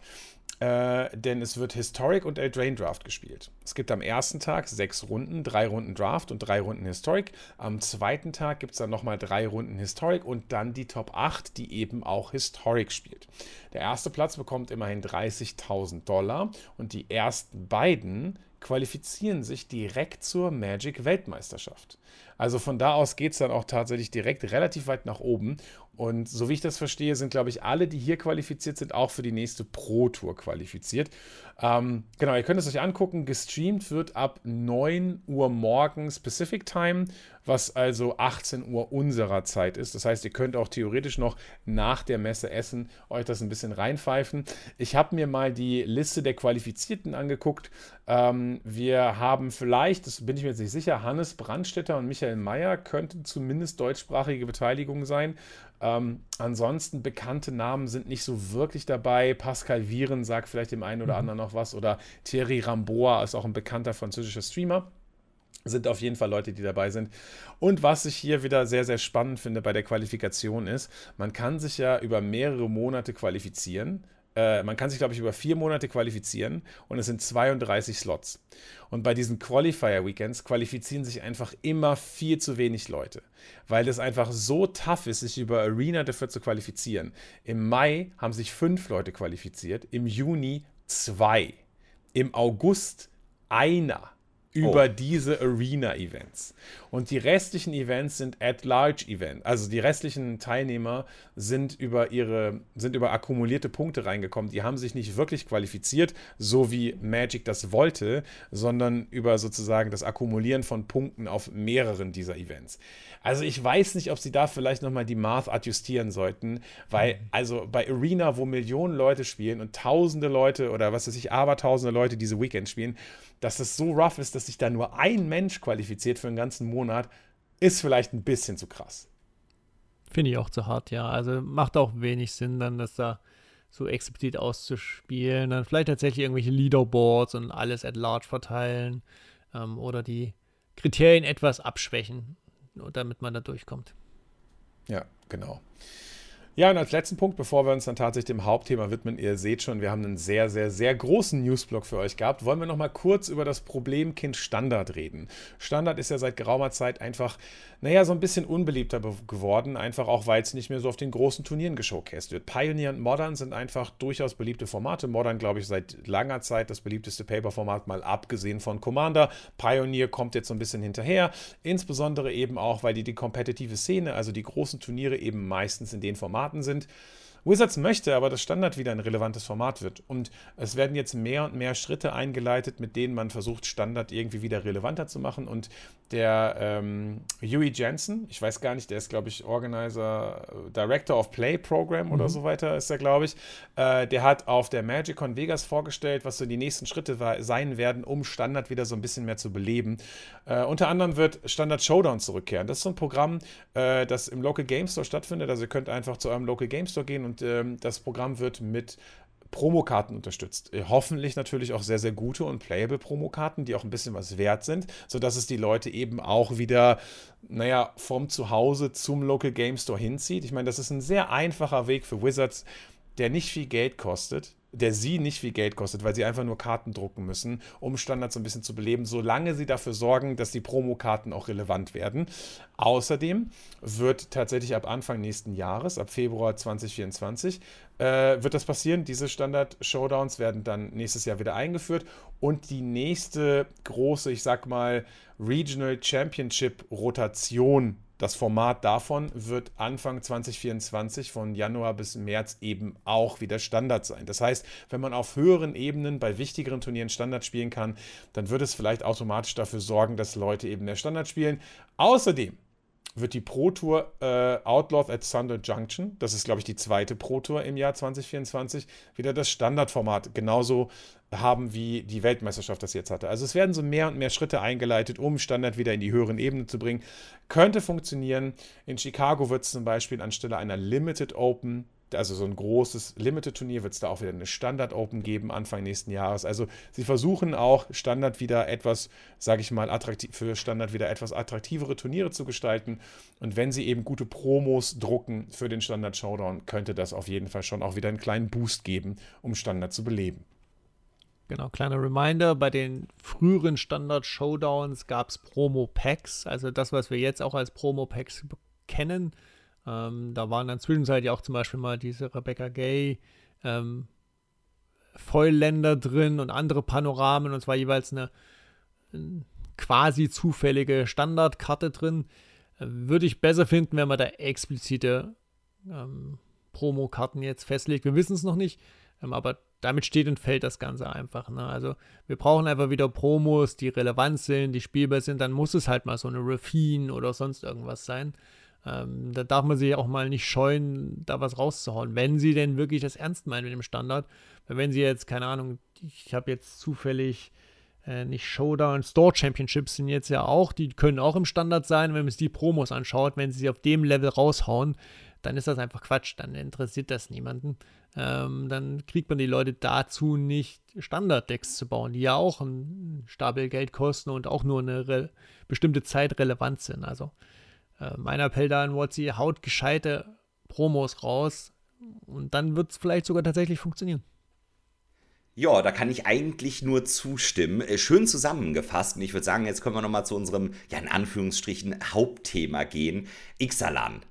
Äh, denn es wird Historic und Eldraine Draft gespielt. Es gibt am ersten Tag sechs Runden, drei Runden Draft und drei Runden Historic. Am zweiten Tag gibt es dann nochmal drei Runden Historic und dann die Top 8, die eben auch Historic spielt. Der erste Platz bekommt immerhin 30.000 Dollar und die ersten beiden qualifizieren sich direkt zur Magic Weltmeisterschaft. Also von da aus geht es dann auch tatsächlich direkt relativ weit nach oben. Und so wie ich das verstehe, sind, glaube ich, alle, die hier qualifiziert sind, auch für die nächste Pro Tour qualifiziert. Ähm, genau, ihr könnt es euch angucken. Gestreamt wird ab 9 Uhr morgens Pacific Time, was also 18 Uhr unserer Zeit ist. Das heißt, ihr könnt auch theoretisch noch nach der Messe essen, euch das ein bisschen reinpfeifen. Ich habe mir mal die Liste der Qualifizierten angeguckt. Ähm, wir haben vielleicht, das bin ich mir jetzt nicht sicher, Hannes Brandstetter und Michael Mayer könnten zumindest deutschsprachige Beteiligung sein. Ähm, ansonsten bekannte Namen sind nicht so wirklich dabei. Pascal Viren sagt vielleicht dem einen oder mhm. anderen noch was. Oder Thierry Ramboa ist auch ein bekannter französischer Streamer. Sind auf jeden Fall Leute, die dabei sind. Und was ich hier wieder sehr, sehr spannend finde bei der Qualifikation ist, man kann sich ja über mehrere Monate qualifizieren äh, man kann sich, glaube ich, über vier Monate qualifizieren und es sind 32 Slots. Und bei diesen Qualifier-Weekends qualifizieren sich einfach immer viel zu wenig Leute, weil es einfach so tough ist, sich über Arena dafür zu qualifizieren. Im Mai haben sich fünf Leute qualifiziert, im Juni zwei, im August einer über oh. diese Arena-Events. Und die restlichen Events sind At-Large-Events. Also die restlichen Teilnehmer sind über ihre, sind über akkumulierte Punkte reingekommen. Die haben sich nicht wirklich qualifiziert, so wie Magic das wollte, sondern über sozusagen das Akkumulieren von Punkten auf mehreren dieser Events. Also ich weiß nicht, ob sie da vielleicht nochmal die Math adjustieren sollten, weil also bei Arena, wo Millionen Leute spielen und tausende Leute oder was weiß ich, abertausende Leute diese Weekend spielen, dass es so rough ist, dass sich da nur ein Mensch qualifiziert für einen ganzen Monat, ist vielleicht ein bisschen zu krass. Finde ich auch zu hart, ja. Also macht auch wenig Sinn, dann das da so explizit auszuspielen. Dann vielleicht tatsächlich irgendwelche Leaderboards und alles at large verteilen ähm, oder die Kriterien etwas abschwächen, damit man da durchkommt. Ja, genau. Ja, und als letzten Punkt, bevor wir uns dann tatsächlich dem Hauptthema widmen, ihr seht schon, wir haben einen sehr, sehr, sehr großen Newsblock für euch gehabt, wollen wir nochmal kurz über das Problemkind Standard reden. Standard ist ja seit geraumer Zeit einfach, naja, so ein bisschen unbeliebter geworden, einfach auch, weil es nicht mehr so auf den großen Turnieren geshowcased wird. Pioneer und Modern sind einfach durchaus beliebte Formate. Modern, glaube ich, seit langer Zeit das beliebteste Paper-Format, mal abgesehen von Commander. Pioneer kommt jetzt so ein bisschen hinterher, insbesondere eben auch, weil die die kompetitive Szene, also die großen Turniere eben meistens in den Formaten Formaten sind. Wizards möchte aber, dass Standard wieder ein relevantes Format wird. Und es werden jetzt mehr und mehr Schritte eingeleitet, mit denen man versucht, Standard irgendwie wieder relevanter zu machen. Und der ähm, Huey Jensen, ich weiß gar nicht, der ist, glaube ich, Organizer, Director of Play Program mhm. oder so weiter ist er, glaube ich. Äh, der hat auf der MagicCon Vegas vorgestellt, was so die nächsten Schritte sein werden, um Standard wieder so ein bisschen mehr zu beleben. Äh, unter anderem wird Standard Showdown zurückkehren. Das ist so ein Programm, äh, das im Local Game Store stattfindet. Also ihr könnt einfach zu eurem Local Game Store gehen und ähm, das Programm wird mit Promokarten unterstützt. Äh, hoffentlich natürlich auch sehr, sehr gute und playable Promokarten, die auch ein bisschen was wert sind, sodass es die Leute eben auch wieder, naja, vom Zuhause zum Local Game Store hinzieht. Ich meine, das ist ein sehr einfacher Weg für Wizards, der nicht viel Geld kostet, der sie nicht viel Geld kostet, weil sie einfach nur Karten drucken müssen, um Standards ein bisschen zu beleben, solange sie dafür sorgen, dass die Promokarten auch relevant werden. Außerdem wird tatsächlich ab Anfang nächsten Jahres, ab Februar 2024, äh, wird das passieren. Diese Standard-Showdowns werden dann nächstes Jahr wieder eingeführt und die nächste große, ich sag mal, Regional Championship-Rotation das Format davon wird Anfang 2024 von Januar bis März eben auch wieder Standard sein. Das heißt, wenn man auf höheren Ebenen bei wichtigeren Turnieren Standard spielen kann, dann wird es vielleicht automatisch dafür sorgen, dass Leute eben mehr Standard spielen. Außerdem wird die Pro Tour äh, Outlaws at Thunder Junction, das ist glaube ich die zweite Pro Tour im Jahr 2024, wieder das Standardformat genauso haben, wie die Weltmeisterschaft das jetzt hatte. Also es werden so mehr und mehr Schritte eingeleitet, um Standard wieder in die höheren Ebenen zu bringen. Könnte funktionieren. In Chicago wird es zum Beispiel anstelle einer Limited Open also so ein großes Limited-Turnier wird es da auch wieder eine Standard-Open geben Anfang nächsten Jahres. Also sie versuchen auch Standard wieder etwas, sage ich mal, attraktiv, für Standard wieder etwas attraktivere Turniere zu gestalten. Und wenn sie eben gute Promos drucken für den Standard-Showdown, könnte das auf jeden Fall schon auch wieder einen kleinen Boost geben, um Standard zu beleben. Genau, kleiner Reminder, bei den früheren Standard-Showdowns gab es Promo-Packs, also das, was wir jetzt auch als Promo-Packs kennen ähm, da waren dann zwischenzeitlich auch zum Beispiel mal diese Rebecca Gay ähm, Vollländer drin und andere Panoramen und zwar jeweils eine, eine quasi zufällige Standardkarte drin. Äh, würde ich besser finden, wenn man da explizite ähm, Promokarten jetzt festlegt. Wir wissen es noch nicht, ähm, aber damit steht und fällt das Ganze einfach. Ne? Also wir brauchen einfach wieder Promos, die relevant sind, die spielbar sind. Dann muss es halt mal so eine Refine oder sonst irgendwas sein. Ähm, da darf man sich auch mal nicht scheuen, da was rauszuhauen, wenn sie denn wirklich das ernst meinen mit dem Standard. Weil wenn sie jetzt, keine Ahnung, ich habe jetzt zufällig äh, nicht Showdown, Store Championships sind jetzt ja auch, die können auch im Standard sein, wenn man sich die Promos anschaut, wenn sie sie auf dem Level raushauen, dann ist das einfach Quatsch, dann interessiert das niemanden. Ähm, dann kriegt man die Leute dazu nicht, Standard-Decks zu bauen, die ja auch ein Stapel Geld kosten und auch nur eine bestimmte Zeit relevant sind. Also äh, mein Appell da an Watsi, haut gescheite Promos raus und dann wird es vielleicht sogar tatsächlich funktionieren. Ja, da kann ich eigentlich nur zustimmen. Äh, schön zusammengefasst. Und ich würde sagen, jetzt können wir nochmal zu unserem, ja, in Anführungsstrichen, Hauptthema gehen. Ixalan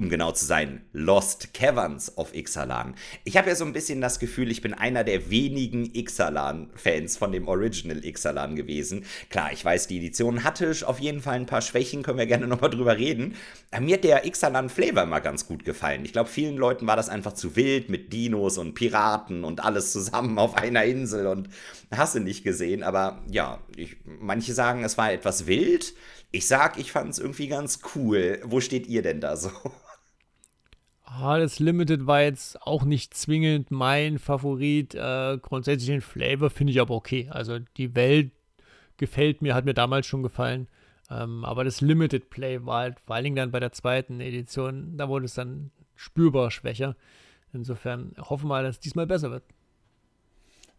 um genau zu sein, Lost Caverns of Ixalan. Ich habe ja so ein bisschen das Gefühl, ich bin einer der wenigen Ixalan-Fans von dem Original Ixalan gewesen. Klar, ich weiß, die Edition hatte auf jeden Fall ein paar Schwächen, können wir gerne nochmal drüber reden. Aber mir hat der Ixalan-Flavor mal ganz gut gefallen. Ich glaube, vielen Leuten war das einfach zu wild mit Dinos und Piraten und alles zusammen auf einer Insel und hast du nicht gesehen. Aber ja, ich, manche sagen, es war etwas wild. Ich sag, ich fand es irgendwie ganz cool. Wo steht ihr denn da so? Ah, das Limited war jetzt auch nicht zwingend mein Favorit. Äh, grundsätzlich den Flavor finde ich aber okay. Also die Welt gefällt mir, hat mir damals schon gefallen. Ähm, aber das Limited Play war halt vor allen Dingen dann bei der zweiten Edition, da wurde es dann spürbar schwächer. Insofern hoffen wir mal, dass es diesmal besser wird.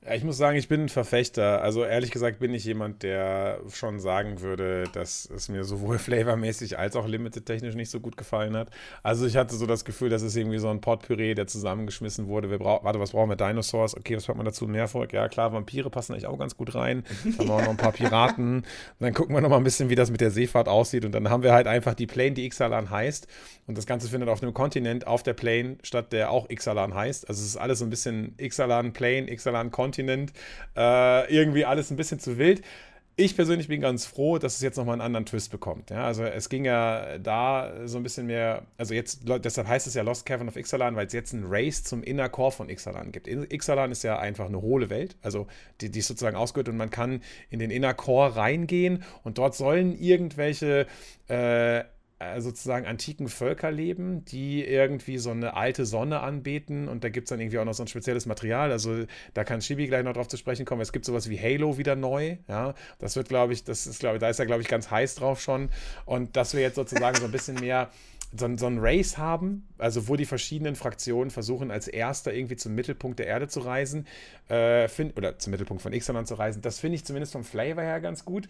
Ja, ich muss sagen, ich bin ein Verfechter. Also ehrlich gesagt bin ich jemand, der schon sagen würde, dass es mir sowohl flavormäßig als auch limited-technisch nicht so gut gefallen hat. Also ich hatte so das Gefühl, das ist irgendwie so ein Potpüree, der zusammengeschmissen wurde. Wir brauchen, warte, was brauchen wir? Dinosaurs? Okay, was packt man dazu? Mehr Volk? Ja klar, Vampire passen eigentlich auch ganz gut rein. Dann haben wir auch noch ein paar Piraten. Dann gucken wir noch mal ein bisschen, wie das mit der Seefahrt aussieht. Und dann haben wir halt einfach die Plane, die Ixalan heißt. Und das Ganze findet auf einem Kontinent auf der Plane statt, der auch Ixalan heißt. Also es ist alles so ein bisschen Ixalan Plane, Ixalan Kontinent. Äh, irgendwie alles ein bisschen zu wild. Ich persönlich bin ganz froh, dass es jetzt nochmal einen anderen Twist bekommt. Ja, also es ging ja da so ein bisschen mehr, also jetzt, deshalb heißt es ja Lost Cavern of Ixalan, weil es jetzt ein Race zum Inner Core von Ixalan gibt. Ixalan ist ja einfach eine hohle Welt, also die, die ist sozusagen ausgehört und man kann in den Inner Core reingehen und dort sollen irgendwelche äh, sozusagen antiken Völker leben, die irgendwie so eine alte Sonne anbeten und da gibt es dann irgendwie auch noch so ein spezielles Material. Also da kann Shibi gleich noch drauf zu sprechen kommen. Es gibt sowas wie Halo wieder neu. Ja, das wird, glaube ich, das ist, glaube ich, da ist er, glaube ich, ganz heiß drauf schon. Und dass wir jetzt sozusagen so ein bisschen mehr so, so ein Race haben, also wo die verschiedenen Fraktionen versuchen, als erster irgendwie zum Mittelpunkt der Erde zu reisen, äh, find, oder zum Mittelpunkt von Ixalan zu reisen. Das finde ich zumindest vom Flavor her ganz gut.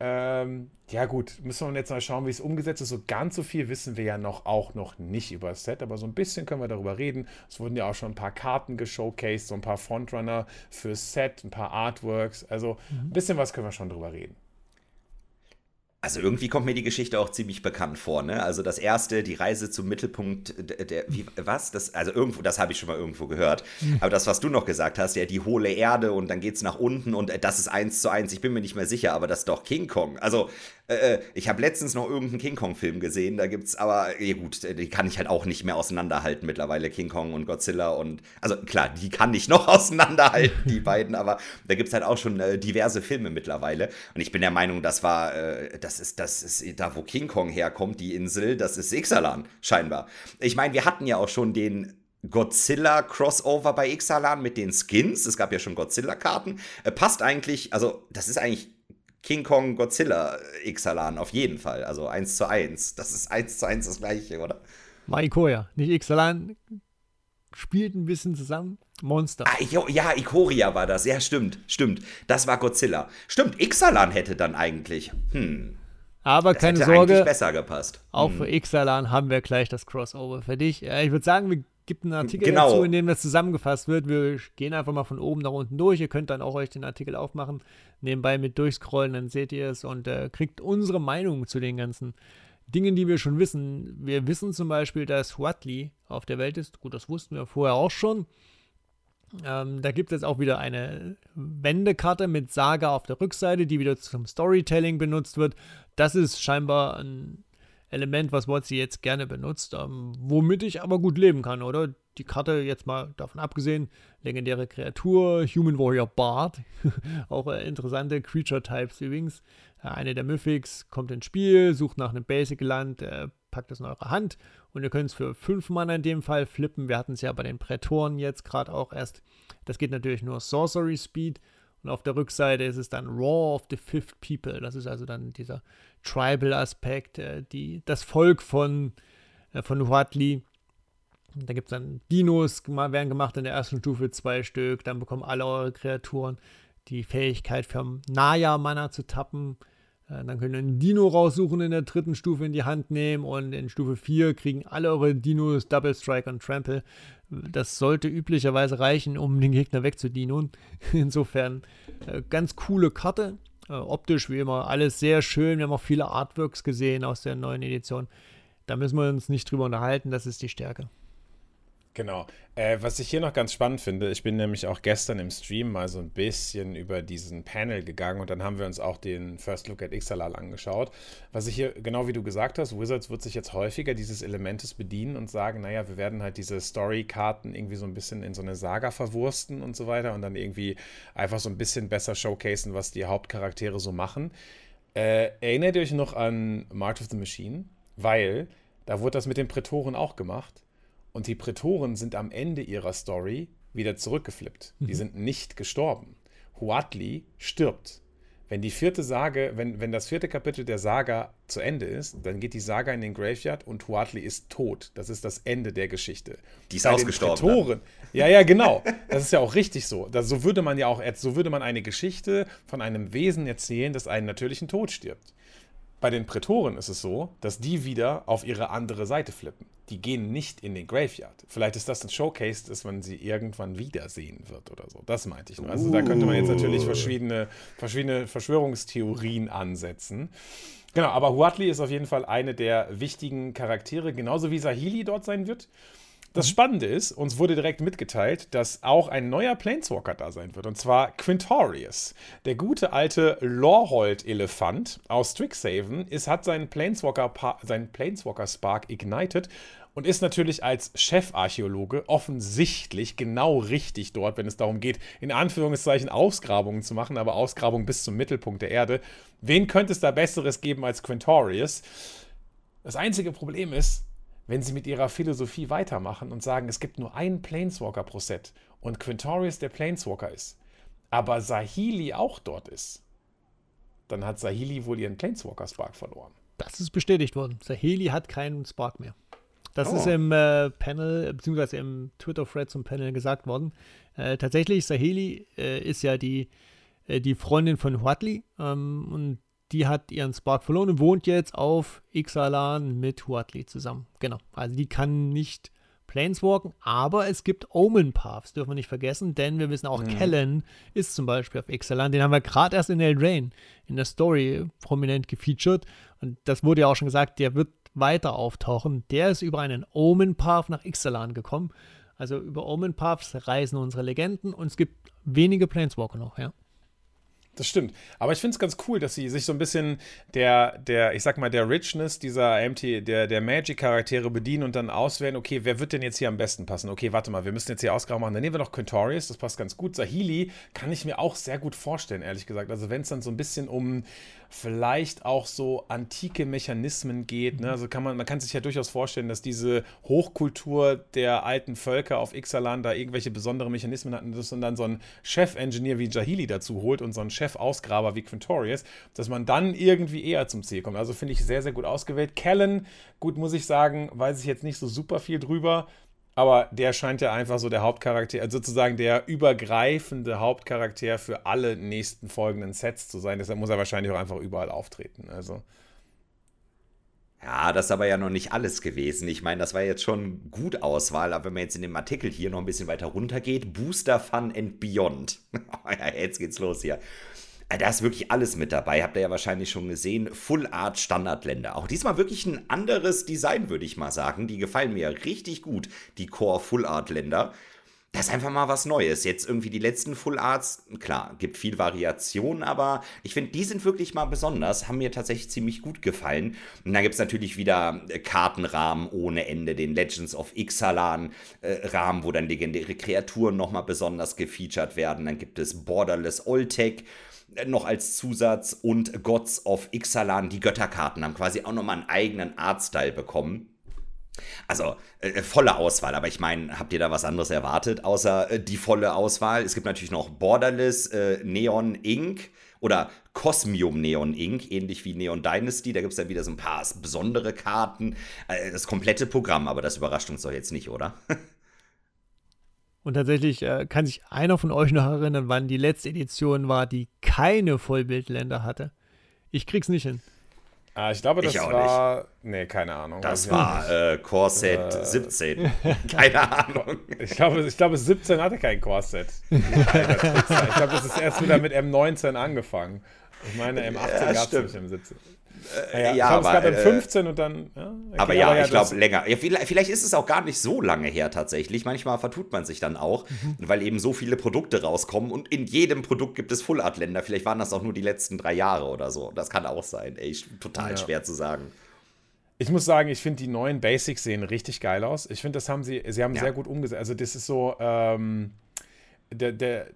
Ähm, ja, gut, müssen wir jetzt mal schauen, wie es umgesetzt ist. So ganz so viel wissen wir ja noch auch noch nicht über das Set, aber so ein bisschen können wir darüber reden. Es wurden ja auch schon ein paar Karten geshowcased, so ein paar Frontrunner fürs Set, ein paar Artworks. Also mhm. ein bisschen was können wir schon drüber reden. Also irgendwie kommt mir die Geschichte auch ziemlich bekannt vor, ne? Also das erste, die Reise zum Mittelpunkt der, der wie, was? Das, also irgendwo, das habe ich schon mal irgendwo gehört. Mhm. Aber das, was du noch gesagt hast, ja, die hohle Erde und dann geht es nach unten und das ist eins zu eins, ich bin mir nicht mehr sicher, aber das ist doch King Kong. Also äh, äh, ich habe letztens noch irgendeinen King Kong-Film gesehen, da gibt's aber, ja gut, die kann ich halt auch nicht mehr auseinanderhalten mittlerweile, King Kong und Godzilla und, also klar, die kann ich noch auseinanderhalten, die beiden, aber da gibt es halt auch schon äh, diverse Filme mittlerweile und ich bin der Meinung, das war, äh, das ist, das ist da, wo King Kong herkommt, die Insel, das ist Ixalan, scheinbar. Ich meine, wir hatten ja auch schon den Godzilla Crossover bei Ixalan mit den Skins. Es gab ja schon Godzilla-Karten. Äh, passt eigentlich, also das ist eigentlich King Kong Godzilla Ixalan, auf jeden Fall. Also 1 zu 1. Das ist 1 zu 1 das gleiche, oder? War Ikoria, nicht Ixalan. Spielt ein bisschen zusammen. Monster. Ah, ja, Ikoria war das. Ja, stimmt, stimmt. Das war Godzilla. Stimmt, Ixalan hätte dann eigentlich. Hm. Aber das keine Sorge. besser gepasst. Auch hm. für Ixalan haben wir gleich das Crossover für dich. Ich würde sagen, wir gibt einen Artikel genau. dazu, in dem das zusammengefasst wird. Wir gehen einfach mal von oben nach unten durch. Ihr könnt dann auch euch den Artikel aufmachen, nebenbei mit durchscrollen, dann seht ihr es und äh, kriegt unsere Meinung zu den ganzen Dingen, die wir schon wissen. Wir wissen zum Beispiel, dass Huatli auf der Welt ist. Gut, das wussten wir vorher auch schon. Ähm, da gibt es auch wieder eine Wendekarte mit Saga auf der Rückseite, die wieder zum Storytelling benutzt wird. Das ist scheinbar ein Element, was WotC jetzt gerne benutzt, ähm, womit ich aber gut leben kann, oder? Die Karte, jetzt mal davon abgesehen, legendäre Kreatur, Human Warrior Bard, auch äh, interessante Creature-Types übrigens. Äh, eine der Mythics kommt ins Spiel, sucht nach einem Basic-Land, äh, packt es in eure Hand und ihr könnt es für 5 Mana in dem Fall flippen. Wir hatten es ja bei den Prätoren jetzt gerade auch erst. Das geht natürlich nur Sorcery Speed. Und auf der Rückseite ist es dann Raw of the Fifth People. Das ist also dann dieser Tribal-Aspekt, äh, das Volk von, äh, von Huatli. Da gibt es dann Dinos, werden gemacht in der ersten Stufe zwei Stück. Dann bekommen alle eure Kreaturen die Fähigkeit für Naya-Mana zu tappen. Äh, dann könnt ihr einen Dino raussuchen in der dritten Stufe in die Hand nehmen und in Stufe 4 kriegen alle eure Dinos Double Strike und Trample. Das sollte üblicherweise reichen, um den Gegner wegzudienen. Insofern äh, ganz coole Karte. Äh, optisch wie immer alles sehr schön. Wir haben auch viele Artworks gesehen aus der neuen Edition. Da müssen wir uns nicht drüber unterhalten, das ist die Stärke. Genau. Äh, was ich hier noch ganz spannend finde, ich bin nämlich auch gestern im Stream mal so ein bisschen über diesen Panel gegangen und dann haben wir uns auch den First Look at Ixalal angeschaut. Was ich hier, genau wie du gesagt hast, Wizards wird sich jetzt häufiger dieses Elementes bedienen und sagen, naja, wir werden halt diese Story-Karten irgendwie so ein bisschen in so eine Saga verwursten und so weiter und dann irgendwie einfach so ein bisschen besser showcasen, was die Hauptcharaktere so machen. Äh, erinnert ihr euch noch an March of the Machine? Weil da wurde das mit den Prätoren auch gemacht und die Prätoren sind am Ende ihrer Story wieder zurückgeflippt. Mhm. Die sind nicht gestorben. Huatli stirbt. Wenn die vierte Sage, wenn, wenn das vierte Kapitel der Saga zu Ende ist, dann geht die Saga in den Graveyard und Huatli ist tot. Das ist das Ende der Geschichte. Die ist Bei ausgestorben. Prätoren, ja, ja, genau. Das ist ja auch richtig so. Das, so würde man ja auch, so würde man eine Geschichte von einem Wesen erzählen, das einen natürlichen Tod stirbt. Bei den Prätoren ist es so, dass die wieder auf ihre andere Seite flippen. Die gehen nicht in den Graveyard. Vielleicht ist das ein Showcase, dass man sie irgendwann wiedersehen wird oder so. Das meinte ich nur. Also da könnte man jetzt natürlich uh. verschiedene, verschiedene Verschwörungstheorien ansetzen. Genau, aber Huatli ist auf jeden Fall eine der wichtigen Charaktere, genauso wie Sahili dort sein wird. Das mhm. Spannende ist, uns wurde direkt mitgeteilt, dass auch ein neuer Planeswalker da sein wird. Und zwar Quintorius. Der gute alte Lorhold-Elefant aus Strixhaven ist, hat seinen Planeswalker, seinen Planeswalker Spark ignited und ist natürlich als Chefarchäologe offensichtlich genau richtig dort, wenn es darum geht, in Anführungszeichen Ausgrabungen zu machen, aber Ausgrabungen bis zum Mittelpunkt der Erde. Wen könnte es da Besseres geben als Quintorius? Das einzige Problem ist, wenn sie mit ihrer Philosophie weitermachen und sagen, es gibt nur einen Planeswalker pro Set und Quintorius der Planeswalker ist, aber Sahili auch dort ist, dann hat Sahili wohl ihren Planeswalker Spark verloren. Das ist bestätigt worden. Sahili hat keinen Spark mehr. Das oh. ist im äh, Panel, beziehungsweise im Twitter-Thread zum Panel gesagt worden. Äh, tatsächlich, Saheli äh, ist ja die, äh, die Freundin von Huatli ähm, und die hat ihren Spark verloren und wohnt jetzt auf Ixalan mit Huatli zusammen. Genau. Also die kann nicht Planeswalken, aber es gibt Omen Paths, dürfen wir nicht vergessen, denn wir wissen auch, mhm. Kellen ist zum Beispiel auf Ixalan. Den haben wir gerade erst in Eldrain in der Story prominent gefeatured. Und das wurde ja auch schon gesagt, der wird weiter auftauchen. Der ist über einen Omen Path nach Ixalan gekommen. Also über Omen Paths reisen unsere Legenden und es gibt wenige Planeswalker noch, ja. Das stimmt. Aber ich finde es ganz cool, dass sie sich so ein bisschen der, der, ich sag mal, der Richness dieser MT, der, der Magic-Charaktere bedienen und dann auswählen, okay, wer wird denn jetzt hier am besten passen? Okay, warte mal, wir müssen jetzt hier Ausgaben machen. Dann nehmen wir noch Quintorius, das passt ganz gut. Sahili kann ich mir auch sehr gut vorstellen, ehrlich gesagt. Also wenn es dann so ein bisschen um vielleicht auch so antike Mechanismen geht. Ne? Also kann man, man kann sich ja durchaus vorstellen, dass diese Hochkultur der alten Völker auf Ixalan da irgendwelche besondere Mechanismen hatten, dass man dann so einen Chef-Engineer wie Jahili dazu holt und so einen Chef-Ausgraber wie Quintorius, dass man dann irgendwie eher zum Ziel kommt. Also finde ich sehr, sehr gut ausgewählt. Kellen, gut, muss ich sagen, weiß ich jetzt nicht so super viel drüber. Aber der scheint ja einfach so der Hauptcharakter, also sozusagen der übergreifende Hauptcharakter für alle nächsten folgenden Sets zu sein. Deshalb muss er wahrscheinlich auch einfach überall auftreten. Also. Ja, das ist aber ja noch nicht alles gewesen. Ich meine, das war jetzt schon gut Auswahl, aber wenn man jetzt in dem Artikel hier noch ein bisschen weiter runter geht, Booster Fun and Beyond. jetzt geht's los hier. Äh, da ist wirklich alles mit dabei, habt ihr ja wahrscheinlich schon gesehen. Full Art Standardländer. Auch diesmal wirklich ein anderes Design, würde ich mal sagen. Die gefallen mir richtig gut, die Core Full Art Länder. das ist einfach mal was Neues. Jetzt irgendwie die letzten Full Arts, klar, gibt viel Variation, aber ich finde, die sind wirklich mal besonders, haben mir tatsächlich ziemlich gut gefallen. Und dann gibt es natürlich wieder äh, Kartenrahmen ohne Ende, den Legends of Ixalan-Rahmen, äh, wo dann legendäre Kreaturen nochmal besonders gefeatured werden. Dann gibt es Borderless Oltec noch als Zusatz und Gods of Ixalan, die Götterkarten, haben quasi auch nochmal einen eigenen Artstyle bekommen. Also äh, äh, volle Auswahl, aber ich meine, habt ihr da was anderes erwartet, außer äh, die volle Auswahl? Es gibt natürlich noch Borderless, äh, Neon Ink oder Cosmium Neon Ink, ähnlich wie Neon Dynasty. Da gibt es dann wieder so ein paar besondere Karten. Äh, das komplette Programm, aber das überrascht uns doch jetzt nicht, oder? Und tatsächlich äh, kann sich einer von euch noch erinnern, wann die letzte Edition war, die keine Vollbildländer hatte. Ich krieg's nicht hin. Ah, ich glaube, das ich war. Nicht. Nee, keine Ahnung. Das also, war äh, Corset äh, 17. keine Ahnung. Ich glaube, ich glaube, 17 hatte kein Corset. ich glaube, es ist erst wieder mit M19 angefangen. Ich meine, M18 ja, gab es nicht M17. Äh, naja, ja, ich glaube, es gab dann äh, 15 und dann. Ja, okay, aber ja, aber ja ich glaube länger. Ja, vielleicht, ist es auch gar nicht so lange her tatsächlich. Manchmal vertut man sich dann auch, mhm. weil eben so viele Produkte rauskommen und in jedem Produkt gibt es Full Art Länder. Vielleicht waren das auch nur die letzten drei Jahre oder so. Das kann auch sein. Ey, total schwer zu sagen. Ich muss sagen, ich finde die neuen Basics sehen richtig geil aus. Ich finde, das haben sie, sie haben sehr gut umgesetzt. Also das ist so. Ähm der, der,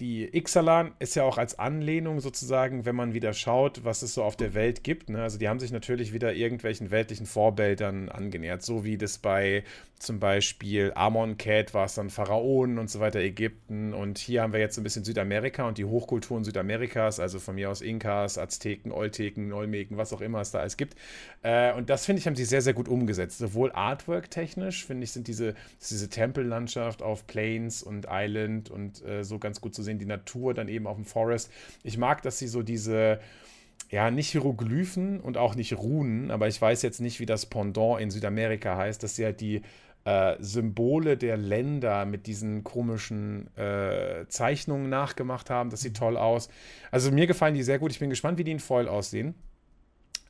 die Ixalan ist ja auch als Anlehnung sozusagen, wenn man wieder schaut, was es so auf der Welt gibt. Ne? Also die haben sich natürlich wieder irgendwelchen weltlichen Vorbildern angenähert, so wie das bei zum Beispiel Amon Cat war es dann Pharaonen und so weiter, Ägypten. Und hier haben wir jetzt ein bisschen Südamerika und die Hochkulturen Südamerikas, also von mir aus Inkas, Azteken, Olteken, Olmeken, was auch immer es da alles gibt. Äh, und das finde ich, haben sie sehr, sehr gut umgesetzt. Sowohl Artwork-technisch, finde ich, sind diese, diese Tempellandschaft auf Plains und Island und äh, so ganz gut zu sehen, die Natur dann eben auf dem Forest. Ich mag, dass sie so diese ja, nicht Hieroglyphen und auch nicht Runen, aber ich weiß jetzt nicht, wie das Pendant in Südamerika heißt, dass sie halt die äh, Symbole der Länder mit diesen komischen äh, Zeichnungen nachgemacht haben. Das sieht toll aus. Also mir gefallen die sehr gut. Ich bin gespannt, wie die in Foil aussehen.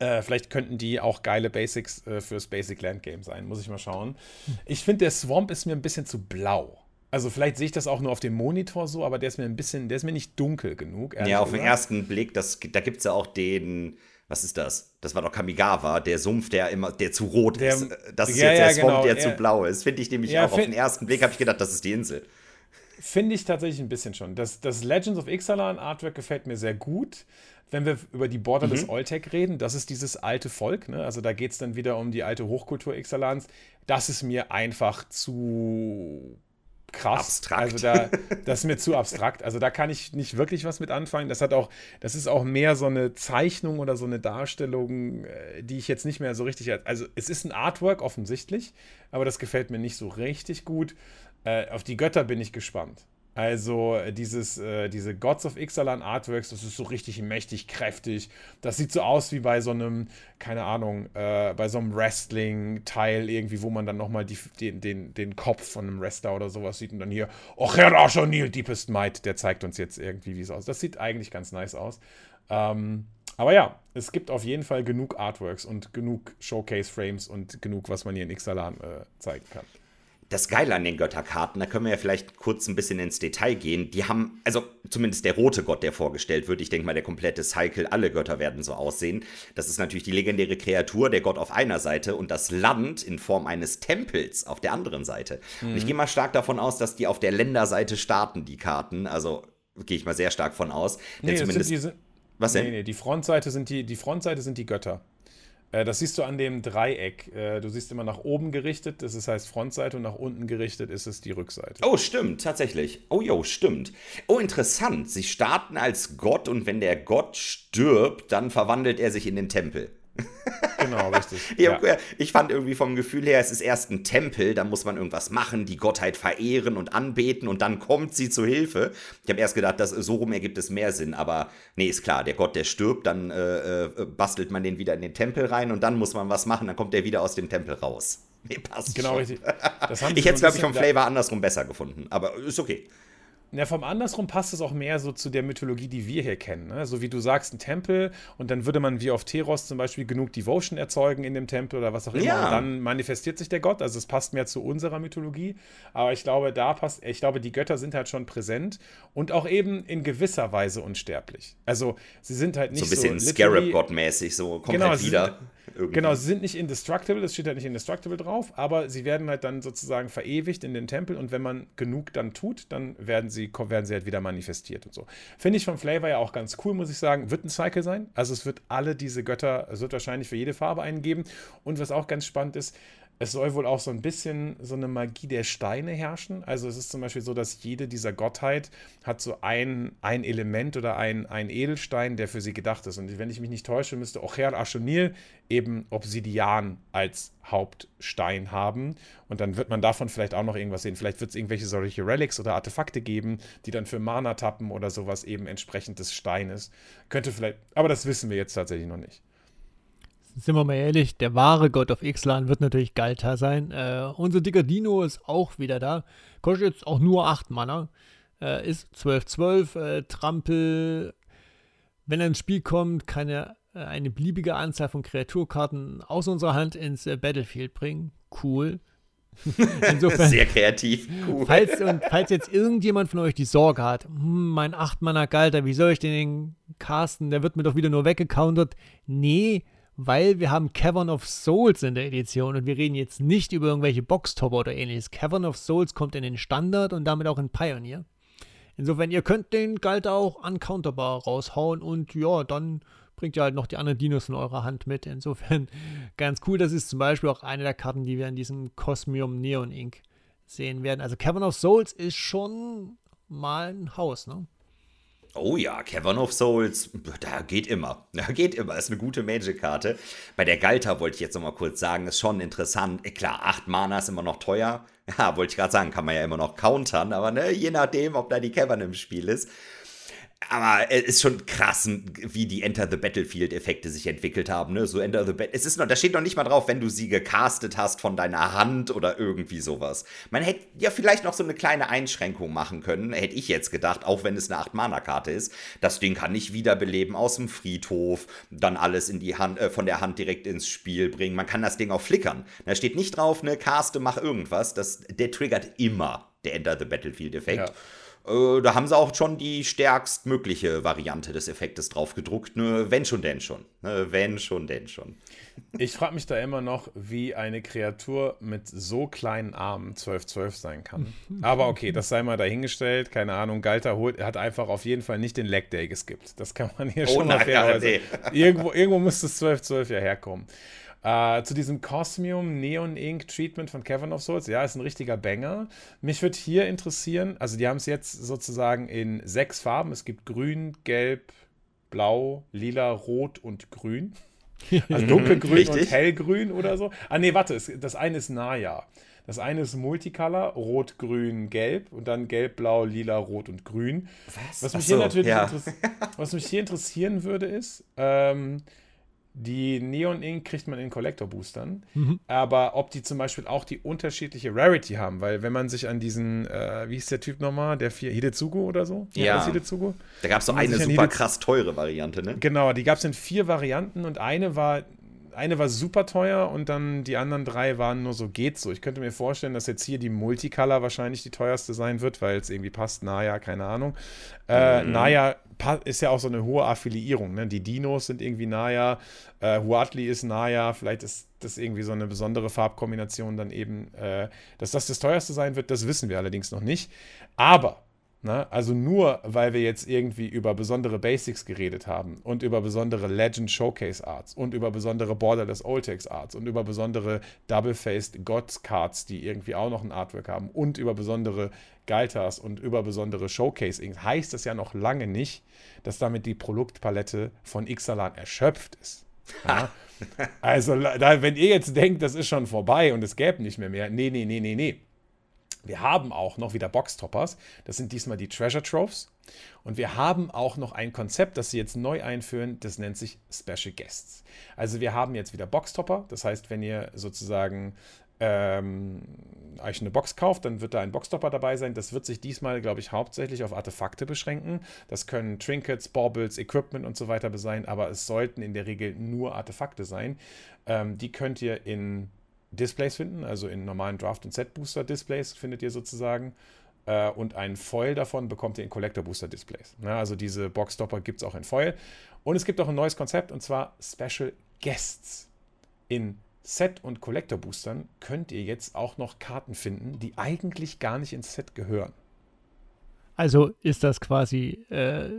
Äh, vielleicht könnten die auch geile Basics äh, fürs Basic Land Game sein. Muss ich mal schauen. Ich finde, der Swamp ist mir ein bisschen zu blau. Also vielleicht sehe ich das auch nur auf dem Monitor so, aber der ist mir ein bisschen, der ist mir nicht dunkel genug. Ja, auf den ersten Blick, das, da gibt es ja auch den, was ist das? Das war doch Kamigawa, der Sumpf, der immer, der zu rot der, ist. Das ist ja, jetzt der ja, Swamp, genau. der zu blau ist. Finde ich nämlich ja, auch. Auf den ersten Blick habe ich gedacht, das ist die Insel. Finde ich tatsächlich ein bisschen schon. Das, das Legends of Ixalan Artwork gefällt mir sehr gut. Wenn wir über die Borderless mhm. Oltec reden, das ist dieses alte Volk. Ne? Also da geht es dann wieder um die alte Hochkultur Ixalans. Das ist mir einfach zu krass. Abstrakt. Also da, das ist mir zu abstrakt. Also da kann ich nicht wirklich was mit anfangen. Das hat auch, das ist auch mehr so eine Zeichnung oder so eine Darstellung, äh, die ich jetzt nicht mehr so richtig. Also es ist ein Artwork offensichtlich, aber das gefällt mir nicht so richtig gut. Äh, auf die Götter bin ich gespannt. Also äh, dieses, äh, diese Gods of Ixalan Artworks, das ist so richtig mächtig, kräftig. Das sieht so aus wie bei so einem, keine Ahnung, äh, bei so einem Wrestling-Teil irgendwie, wo man dann nochmal den, den, den Kopf von einem Wrestler oder sowas sieht und dann hier, oh, Herr Neil, Deepest Might, der zeigt uns jetzt irgendwie, wie es aussieht. Das sieht eigentlich ganz nice aus. Ähm, aber ja, es gibt auf jeden Fall genug Artworks und genug Showcase-Frames und genug, was man hier in Ixalan äh, zeigen kann das Geile an den Götterkarten, da können wir ja vielleicht kurz ein bisschen ins Detail gehen. Die haben, also zumindest der rote Gott, der vorgestellt wird, ich denke mal, der komplette Cycle, alle Götter werden so aussehen. Das ist natürlich die legendäre Kreatur, der Gott auf einer Seite und das Land in Form eines Tempels auf der anderen Seite. Mhm. Und ich mhm. gehe mal stark davon aus, dass die auf der Länderseite starten, die Karten. Also gehe ich mal sehr stark von aus. Nee, zumindest. Diese, was denn? Nee, nee, die Frontseite sind die, die Frontseite sind die Götter. Äh, das siehst du an dem Dreieck. Äh, du siehst immer nach oben gerichtet, das heißt Frontseite, und nach unten gerichtet ist es die Rückseite. Oh, stimmt, tatsächlich. Oh, jo, stimmt. Oh, interessant. Sie starten als Gott und wenn der Gott stirbt, dann verwandelt er sich in den Tempel. Genau, richtig. ja. Ich fand irgendwie vom Gefühl her, es ist erst ein Tempel, da muss man irgendwas machen, die Gottheit verehren und anbeten und dann kommt sie zu Hilfe. Ich habe erst gedacht, dass so rum ergibt es mehr Sinn, aber nee, ist klar, der Gott, der stirbt, dann äh, äh, bastelt man den wieder in den Tempel rein und dann muss man was machen, dann kommt der wieder aus dem Tempel raus. Nee, passt. Genau, schon. richtig. ich hätte es, glaube ich, vom Flavor andersrum besser gefunden, aber ist okay. Ja, vom andersrum passt es auch mehr so zu der Mythologie, die wir hier kennen. Ne? So wie du sagst, ein Tempel und dann würde man wie auf Teros zum Beispiel genug Devotion erzeugen in dem Tempel oder was auch immer. Ja. Und dann manifestiert sich der Gott. Also es passt mehr zu unserer Mythologie. Aber ich glaube, da passt, ich glaube, die Götter sind halt schon präsent und auch eben in gewisser Weise unsterblich. Also sie sind halt nicht so. ein bisschen so Scarab-Gott-mäßig, so kommt genau, halt wieder. Sind, irgendwie. Genau, sie sind nicht indestructible, es steht halt nicht indestructible drauf, aber sie werden halt dann sozusagen verewigt in den Tempel und wenn man genug dann tut, dann werden sie, werden sie halt wieder manifestiert und so. Finde ich vom Flavor ja auch ganz cool, muss ich sagen. Wird ein Cycle sein. Also es wird alle diese Götter, es wird wahrscheinlich für jede Farbe einen geben. Und was auch ganz spannend ist, es soll wohl auch so ein bisschen so eine Magie der Steine herrschen. Also es ist zum Beispiel so, dass jede dieser Gottheit hat so ein, ein Element oder ein, ein Edelstein, der für sie gedacht ist. Und wenn ich mich nicht täusche, müsste Ocher Ashonir eben Obsidian als Hauptstein haben. Und dann wird man davon vielleicht auch noch irgendwas sehen. Vielleicht wird es irgendwelche solche Relics oder Artefakte geben, die dann für Mana tappen oder sowas eben entsprechend des Steines. Könnte vielleicht, aber das wissen wir jetzt tatsächlich noch nicht sind wir mal ehrlich, der wahre Gott of Ixalan wird natürlich Galta sein. Äh, unser dicker Dino ist auch wieder da. Kostet jetzt auch nur 8 Mana. Äh, ist 12-12, äh, Trampel. Wenn er ins Spiel kommt, kann er äh, eine beliebige Anzahl von Kreaturkarten aus unserer Hand ins äh, Battlefield bringen. Cool. Insofern, Sehr kreativ. Cool. Falls, und falls jetzt irgendjemand von euch die Sorge hat, hm, mein 8-Mana Galter, wie soll ich den casten? Der wird mir doch wieder nur weggecountert. Nee, weil wir haben Cavern of Souls in der Edition und wir reden jetzt nicht über irgendwelche Boxtopper oder ähnliches. Cavern of Souls kommt in den Standard und damit auch in Pioneer. Insofern, ihr könnt den Galt auch uncounterbar raushauen und ja, dann bringt ihr halt noch die anderen Dinos in eurer Hand mit. Insofern ganz cool. Das ist zum Beispiel auch eine der Karten, die wir in diesem Cosmium Neon Ink sehen werden. Also Cavern of Souls ist schon mal ein Haus, ne? Oh ja, Cavern of Souls, da geht immer. Da geht immer. Ist eine gute Magic-Karte. Bei der Galta wollte ich jetzt nochmal kurz sagen, ist schon interessant. Äh, klar, 8 Mana ist immer noch teuer. Ja, wollte ich gerade sagen, kann man ja immer noch countern, aber ne, je nachdem, ob da die Cavern im Spiel ist. Aber es ist schon krass, wie die Enter the Battlefield-Effekte sich entwickelt haben. Ne? So Enter the Battle. Es ist noch, da steht noch nicht mal drauf, wenn du sie gecastet hast von deiner Hand oder irgendwie sowas. Man hätte ja vielleicht noch so eine kleine Einschränkung machen können, hätte ich jetzt gedacht, auch wenn es eine 8-Mana-Karte ist. Das Ding kann ich wiederbeleben aus dem Friedhof, dann alles in die Hand, äh, von der Hand direkt ins Spiel bringen. Man kann das Ding auch flickern. Da steht nicht drauf, ne, caste, mach irgendwas. Das, der triggert immer der Enter the Battlefield-Effekt. Ja. Äh, da haben sie auch schon die stärkstmögliche Variante des Effektes drauf gedruckt. Nur wenn schon, denn schon. Ne, wenn schon, denn schon. Ich frage mich da immer noch, wie eine Kreatur mit so kleinen Armen 12-12 sein kann. Aber okay, das sei mal dahingestellt. Keine Ahnung, Galter holt, hat einfach auf jeden Fall nicht den Leg Day geskippt. Das kann man hier oh, schon mal fairerweise. Nee. Irgendwo, irgendwo müsste es 12-12 ja herkommen. Äh, zu diesem Cosmium Neon Ink Treatment von Cavern of Souls, ja, ist ein richtiger Banger. Mich würde hier interessieren, also die haben es jetzt sozusagen in sechs Farben. Es gibt Grün, Gelb, Blau, Lila, Rot und Grün. Also dunkelgrün und hellgrün oder so. Ah, nee, warte, das eine ist Naya. Das eine ist Multicolor, Rot, Grün, Gelb und dann Gelb, Blau, Lila, Rot und Grün. Was? Was mich, so, hier natürlich ja. was mich hier interessieren würde, ist, ähm, die Neon Ink kriegt man in Collector Boostern, mhm. aber ob die zum Beispiel auch die unterschiedliche Rarity haben, weil wenn man sich an diesen, äh, wie hieß der Typ nochmal, der vier, Hidezugo oder so? Ja. Hidezugo? Da gab es so eine super krass teure Variante, ne? Genau, die gab es in vier Varianten und eine war eine war super teuer und dann die anderen drei waren nur so geht so. Ich könnte mir vorstellen, dass jetzt hier die Multicolor wahrscheinlich die teuerste sein wird, weil es irgendwie passt. Naja, keine Ahnung. Äh, mhm. Naya ist ja auch so eine hohe Affiliierung. Ne? Die Dinos sind irgendwie Naya, äh, Huatli ist Naya, vielleicht ist das irgendwie so eine besondere Farbkombination dann eben. Äh, dass das das teuerste sein wird, das wissen wir allerdings noch nicht. Aber Ne? Also nur, weil wir jetzt irgendwie über besondere Basics geredet haben und über besondere Legend Showcase Arts und über besondere Borderless Oltex Arts und über besondere Double-Faced Gods Cards, die irgendwie auch noch ein Artwork haben und über besondere Galtas und über besondere Showcase Inks, heißt das ja noch lange nicht, dass damit die Produktpalette von Ixalan erschöpft ist. Ja? also, da, wenn ihr jetzt denkt, das ist schon vorbei und es gäbe nicht mehr mehr, nee, nee, nee, nee, nee wir haben auch noch wieder Boxtoppers. Das sind diesmal die Treasure Troves. Und wir haben auch noch ein Konzept, das sie jetzt neu einführen. Das nennt sich Special Guests. Also wir haben jetzt wieder Boxtopper. Das heißt, wenn ihr sozusagen ähm, euch eine Box kauft, dann wird da ein Boxstopper dabei sein. Das wird sich diesmal, glaube ich, hauptsächlich auf Artefakte beschränken. Das können Trinkets, Baubles, Equipment und so weiter sein, aber es sollten in der Regel nur Artefakte sein. Ähm, die könnt ihr in Displays finden, also in normalen Draft- und Set-Booster-Displays findet ihr sozusagen. Äh, und ein Foil davon bekommt ihr in Collector-Booster-Displays. Ne? Also diese Boxstopper gibt es auch in Foil. Und es gibt auch ein neues Konzept und zwar Special Guests. In Set- und Collector-Boostern könnt ihr jetzt auch noch Karten finden, die eigentlich gar nicht ins Set gehören. Also ist das quasi äh,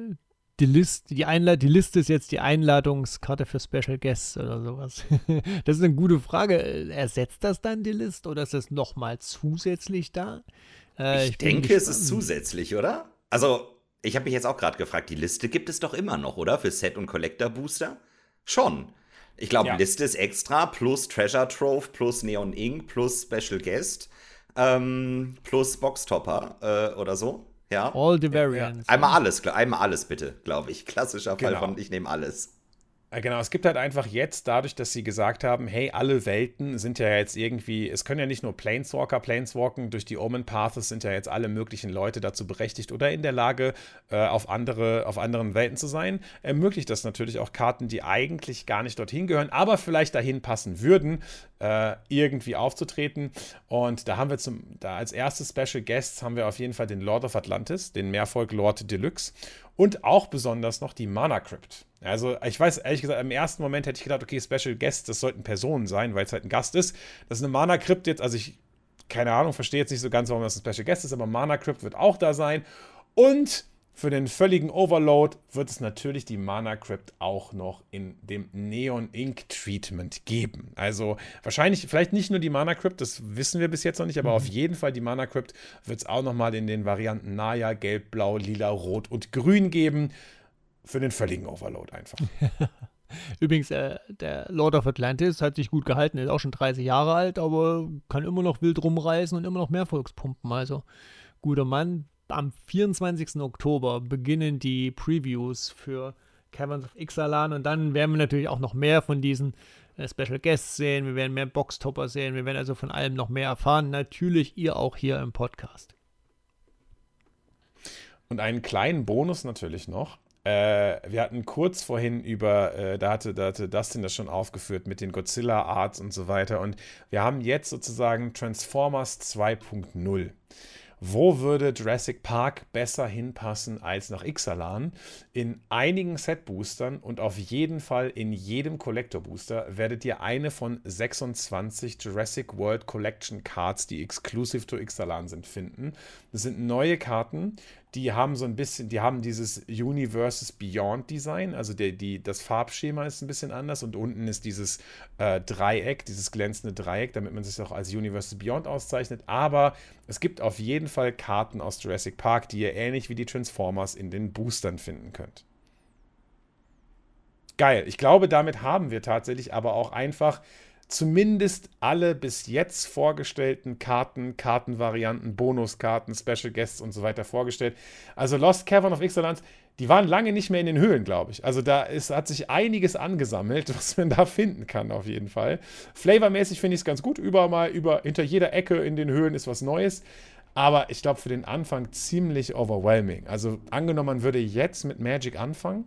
die Liste, die Einlad die Liste ist jetzt die Einladungskarte für Special Guests oder sowas. das ist eine gute Frage. Ersetzt das dann die Liste oder ist das nochmal zusätzlich da? Äh, ich, ich denke, es ist zusätzlich, oder? Also, ich habe mich jetzt auch gerade gefragt, die Liste gibt es doch immer noch, oder? Für Set- und Collector-Booster? Schon. Ich glaube, ja. Liste ist extra, plus Treasure Trove, plus Neon Ink, plus Special Guest, ähm, plus Boxtopper äh, oder so. Ja. All the variants. Einmal alles, einmal alles bitte, glaube ich. Klassischer Fall genau. von ich nehme alles. Genau, es gibt halt einfach jetzt, dadurch, dass sie gesagt haben, hey, alle Welten sind ja jetzt irgendwie, es können ja nicht nur Planeswalker Planeswalken, durch die Omen Paths sind ja jetzt alle möglichen Leute dazu berechtigt oder in der Lage, äh, auf, andere, auf anderen Welten zu sein, ermöglicht das natürlich auch Karten, die eigentlich gar nicht dorthin gehören, aber vielleicht dahin passen würden, äh, irgendwie aufzutreten. Und da haben wir zum, da als erstes Special Guests haben wir auf jeden Fall den Lord of Atlantis, den Mehrvolk Lord Deluxe und auch besonders noch die Mana Crypt. Also, ich weiß, ehrlich gesagt, im ersten Moment hätte ich gedacht, okay, Special Guest, das sollten Personen sein, weil es halt ein Gast ist. Das ist eine Mana Crypt jetzt, also ich, keine Ahnung, verstehe jetzt nicht so ganz, warum das ein Special Guest ist, aber Mana Crypt wird auch da sein. Und für den völligen Overload wird es natürlich die Mana Crypt auch noch in dem Neon Ink Treatment geben. Also wahrscheinlich, vielleicht nicht nur die Mana Crypt, das wissen wir bis jetzt noch nicht, aber mhm. auf jeden Fall die Mana Crypt wird es auch nochmal in den Varianten Naya, Gelb, Blau, Lila, Rot und Grün geben für den völligen Overload einfach. Übrigens, äh, der Lord of Atlantis hat sich gut gehalten, ist auch schon 30 Jahre alt, aber kann immer noch wild rumreißen und immer noch mehr Volkspumpen. Also, guter Mann. Am 24. Oktober beginnen die Previews für Caverns of Ixalan und dann werden wir natürlich auch noch mehr von diesen äh, Special Guests sehen. Wir werden mehr Boxtopper sehen. Wir werden also von allem noch mehr erfahren. Natürlich ihr auch hier im Podcast. Und einen kleinen Bonus natürlich noch. Äh, wir hatten kurz vorhin über, äh, da, hatte, da hatte Dustin das schon aufgeführt mit den Godzilla-Arts und so weiter. Und wir haben jetzt sozusagen Transformers 2.0. Wo würde Jurassic Park besser hinpassen als nach Ixalan? In einigen Set-Boostern und auf jeden Fall in jedem Collector-Booster werdet ihr eine von 26 Jurassic World Collection Cards, die exclusive to Ixalan sind, finden. Das sind neue Karten, die haben so ein bisschen, die haben dieses Universes Beyond Design, also der, die, das Farbschema ist ein bisschen anders und unten ist dieses äh, Dreieck, dieses glänzende Dreieck, damit man sich auch als Universes Beyond auszeichnet. Aber es gibt auf jeden Fall Karten aus Jurassic Park, die ihr ähnlich wie die Transformers in den Boostern finden könnt. Geil. Ich glaube, damit haben wir tatsächlich aber auch einfach zumindest alle bis jetzt vorgestellten Karten, Kartenvarianten, Bonuskarten, Special Guests und so weiter vorgestellt. Also Lost Cavern of Ixalan, die waren lange nicht mehr in den Höhlen, glaube ich. Also da ist, hat sich einiges angesammelt, was man da finden kann, auf jeden Fall. Flavormäßig finde ich es ganz gut. Überall mal, über, hinter jeder Ecke in den Höhlen ist was Neues. Aber ich glaube, für den Anfang ziemlich overwhelming. Also angenommen, man würde jetzt mit Magic anfangen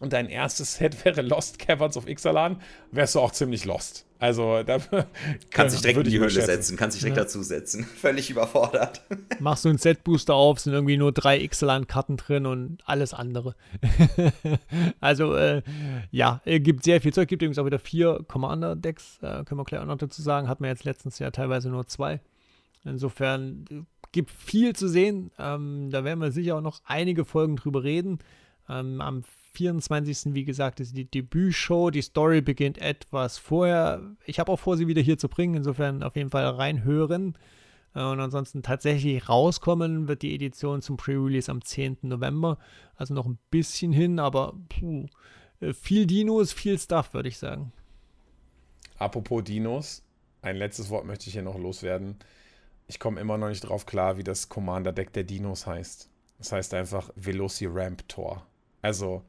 und dein erstes Set wäre Lost Caverns of Ixalan, wärst du auch ziemlich lost. Also da kannst dich direkt in die Höhle setzen, kannst dich direkt ja. dazu setzen. Völlig überfordert. Machst du einen Set-Booster auf, sind irgendwie nur drei Ixalan-Karten drin und alles andere. also äh, ja, gibt sehr viel Zeug. Gibt übrigens auch wieder vier Commander-Decks, äh, können wir gleich auch noch dazu sagen. Hat man jetzt letztens ja teilweise nur zwei. Insofern äh, gibt viel zu sehen. Ähm, da werden wir sicher auch noch einige Folgen drüber reden. Ähm, am 24. wie gesagt, ist die Debütshow. Die Story beginnt etwas vorher. Ich habe auch vor, sie wieder hier zu bringen. Insofern auf jeden Fall reinhören. Äh, und ansonsten tatsächlich rauskommen wird die Edition zum Pre-Release am 10. November. Also noch ein bisschen hin, aber puh, äh, viel Dinos, viel Stuff, würde ich sagen. Apropos Dinos, ein letztes Wort möchte ich hier noch loswerden. Ich komme immer noch nicht drauf klar, wie das Commander-Deck der Dinos heißt. Das heißt einfach Velociraptor. Also,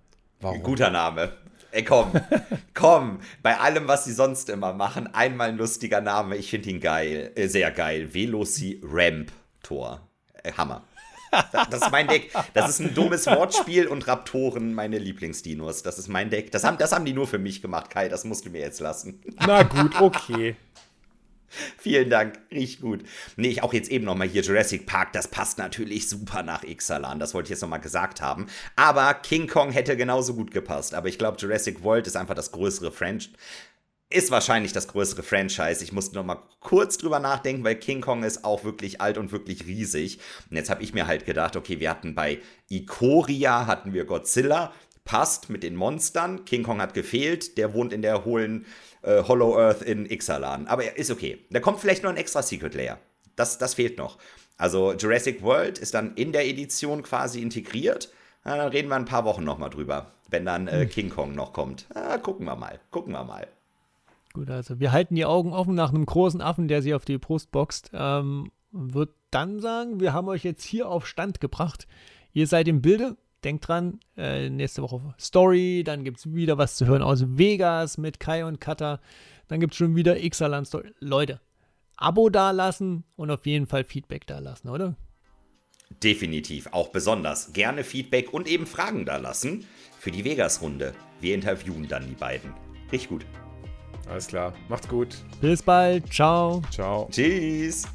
Warum? Guter Name. Ey, komm, komm, bei allem, was sie sonst immer machen, einmal ein lustiger Name, ich finde ihn geil, äh, sehr geil. Veloci Ramp Tor. Äh, Hammer. Das ist mein Deck. Das ist ein dummes Wortspiel und Raptoren meine Lieblingsdinos. Das ist mein Deck. Das haben, das haben die nur für mich gemacht, Kai. Das musst du mir jetzt lassen. Na gut, okay. Vielen Dank, riecht gut. Nee, ich auch jetzt eben nochmal hier Jurassic Park, das passt natürlich super nach Ixalan, das wollte ich jetzt nochmal gesagt haben. Aber King Kong hätte genauso gut gepasst. Aber ich glaube, Jurassic World ist einfach das größere Franchise. Ist wahrscheinlich das größere Franchise. Ich musste nochmal kurz drüber nachdenken, weil King Kong ist auch wirklich alt und wirklich riesig. Und jetzt habe ich mir halt gedacht, okay, wir hatten bei Ikoria hatten wir Godzilla, passt mit den Monstern. King Kong hat gefehlt, der wohnt in der hohlen äh, Hollow Earth in Ixalan. Aber ist okay. Da kommt vielleicht noch ein extra Secret Layer. Das, das fehlt noch. Also Jurassic World ist dann in der Edition quasi integriert. Na, dann reden wir ein paar Wochen nochmal drüber, wenn dann äh, hm. King Kong noch kommt. Na, gucken wir mal, gucken wir mal. Gut, also wir halten die Augen offen nach einem großen Affen, der sich auf die Brust boxt. Ähm, wird dann sagen, wir haben euch jetzt hier auf Stand gebracht. Ihr seid im Bilde, denkt dran, äh, nächste Woche Story, dann gibt es wieder was zu hören aus Vegas mit Kai und Kata. Dann gibt es schon wieder Xalan Story. Leute, Abo dalassen und auf jeden Fall Feedback dalassen, oder? Definitiv, auch besonders. Gerne Feedback und eben Fragen dalassen für die Vegas-Runde. Wir interviewen dann die beiden. Richtig gut. Alles klar. Macht's gut. Bis bald. Ciao. Ciao. Tschüss.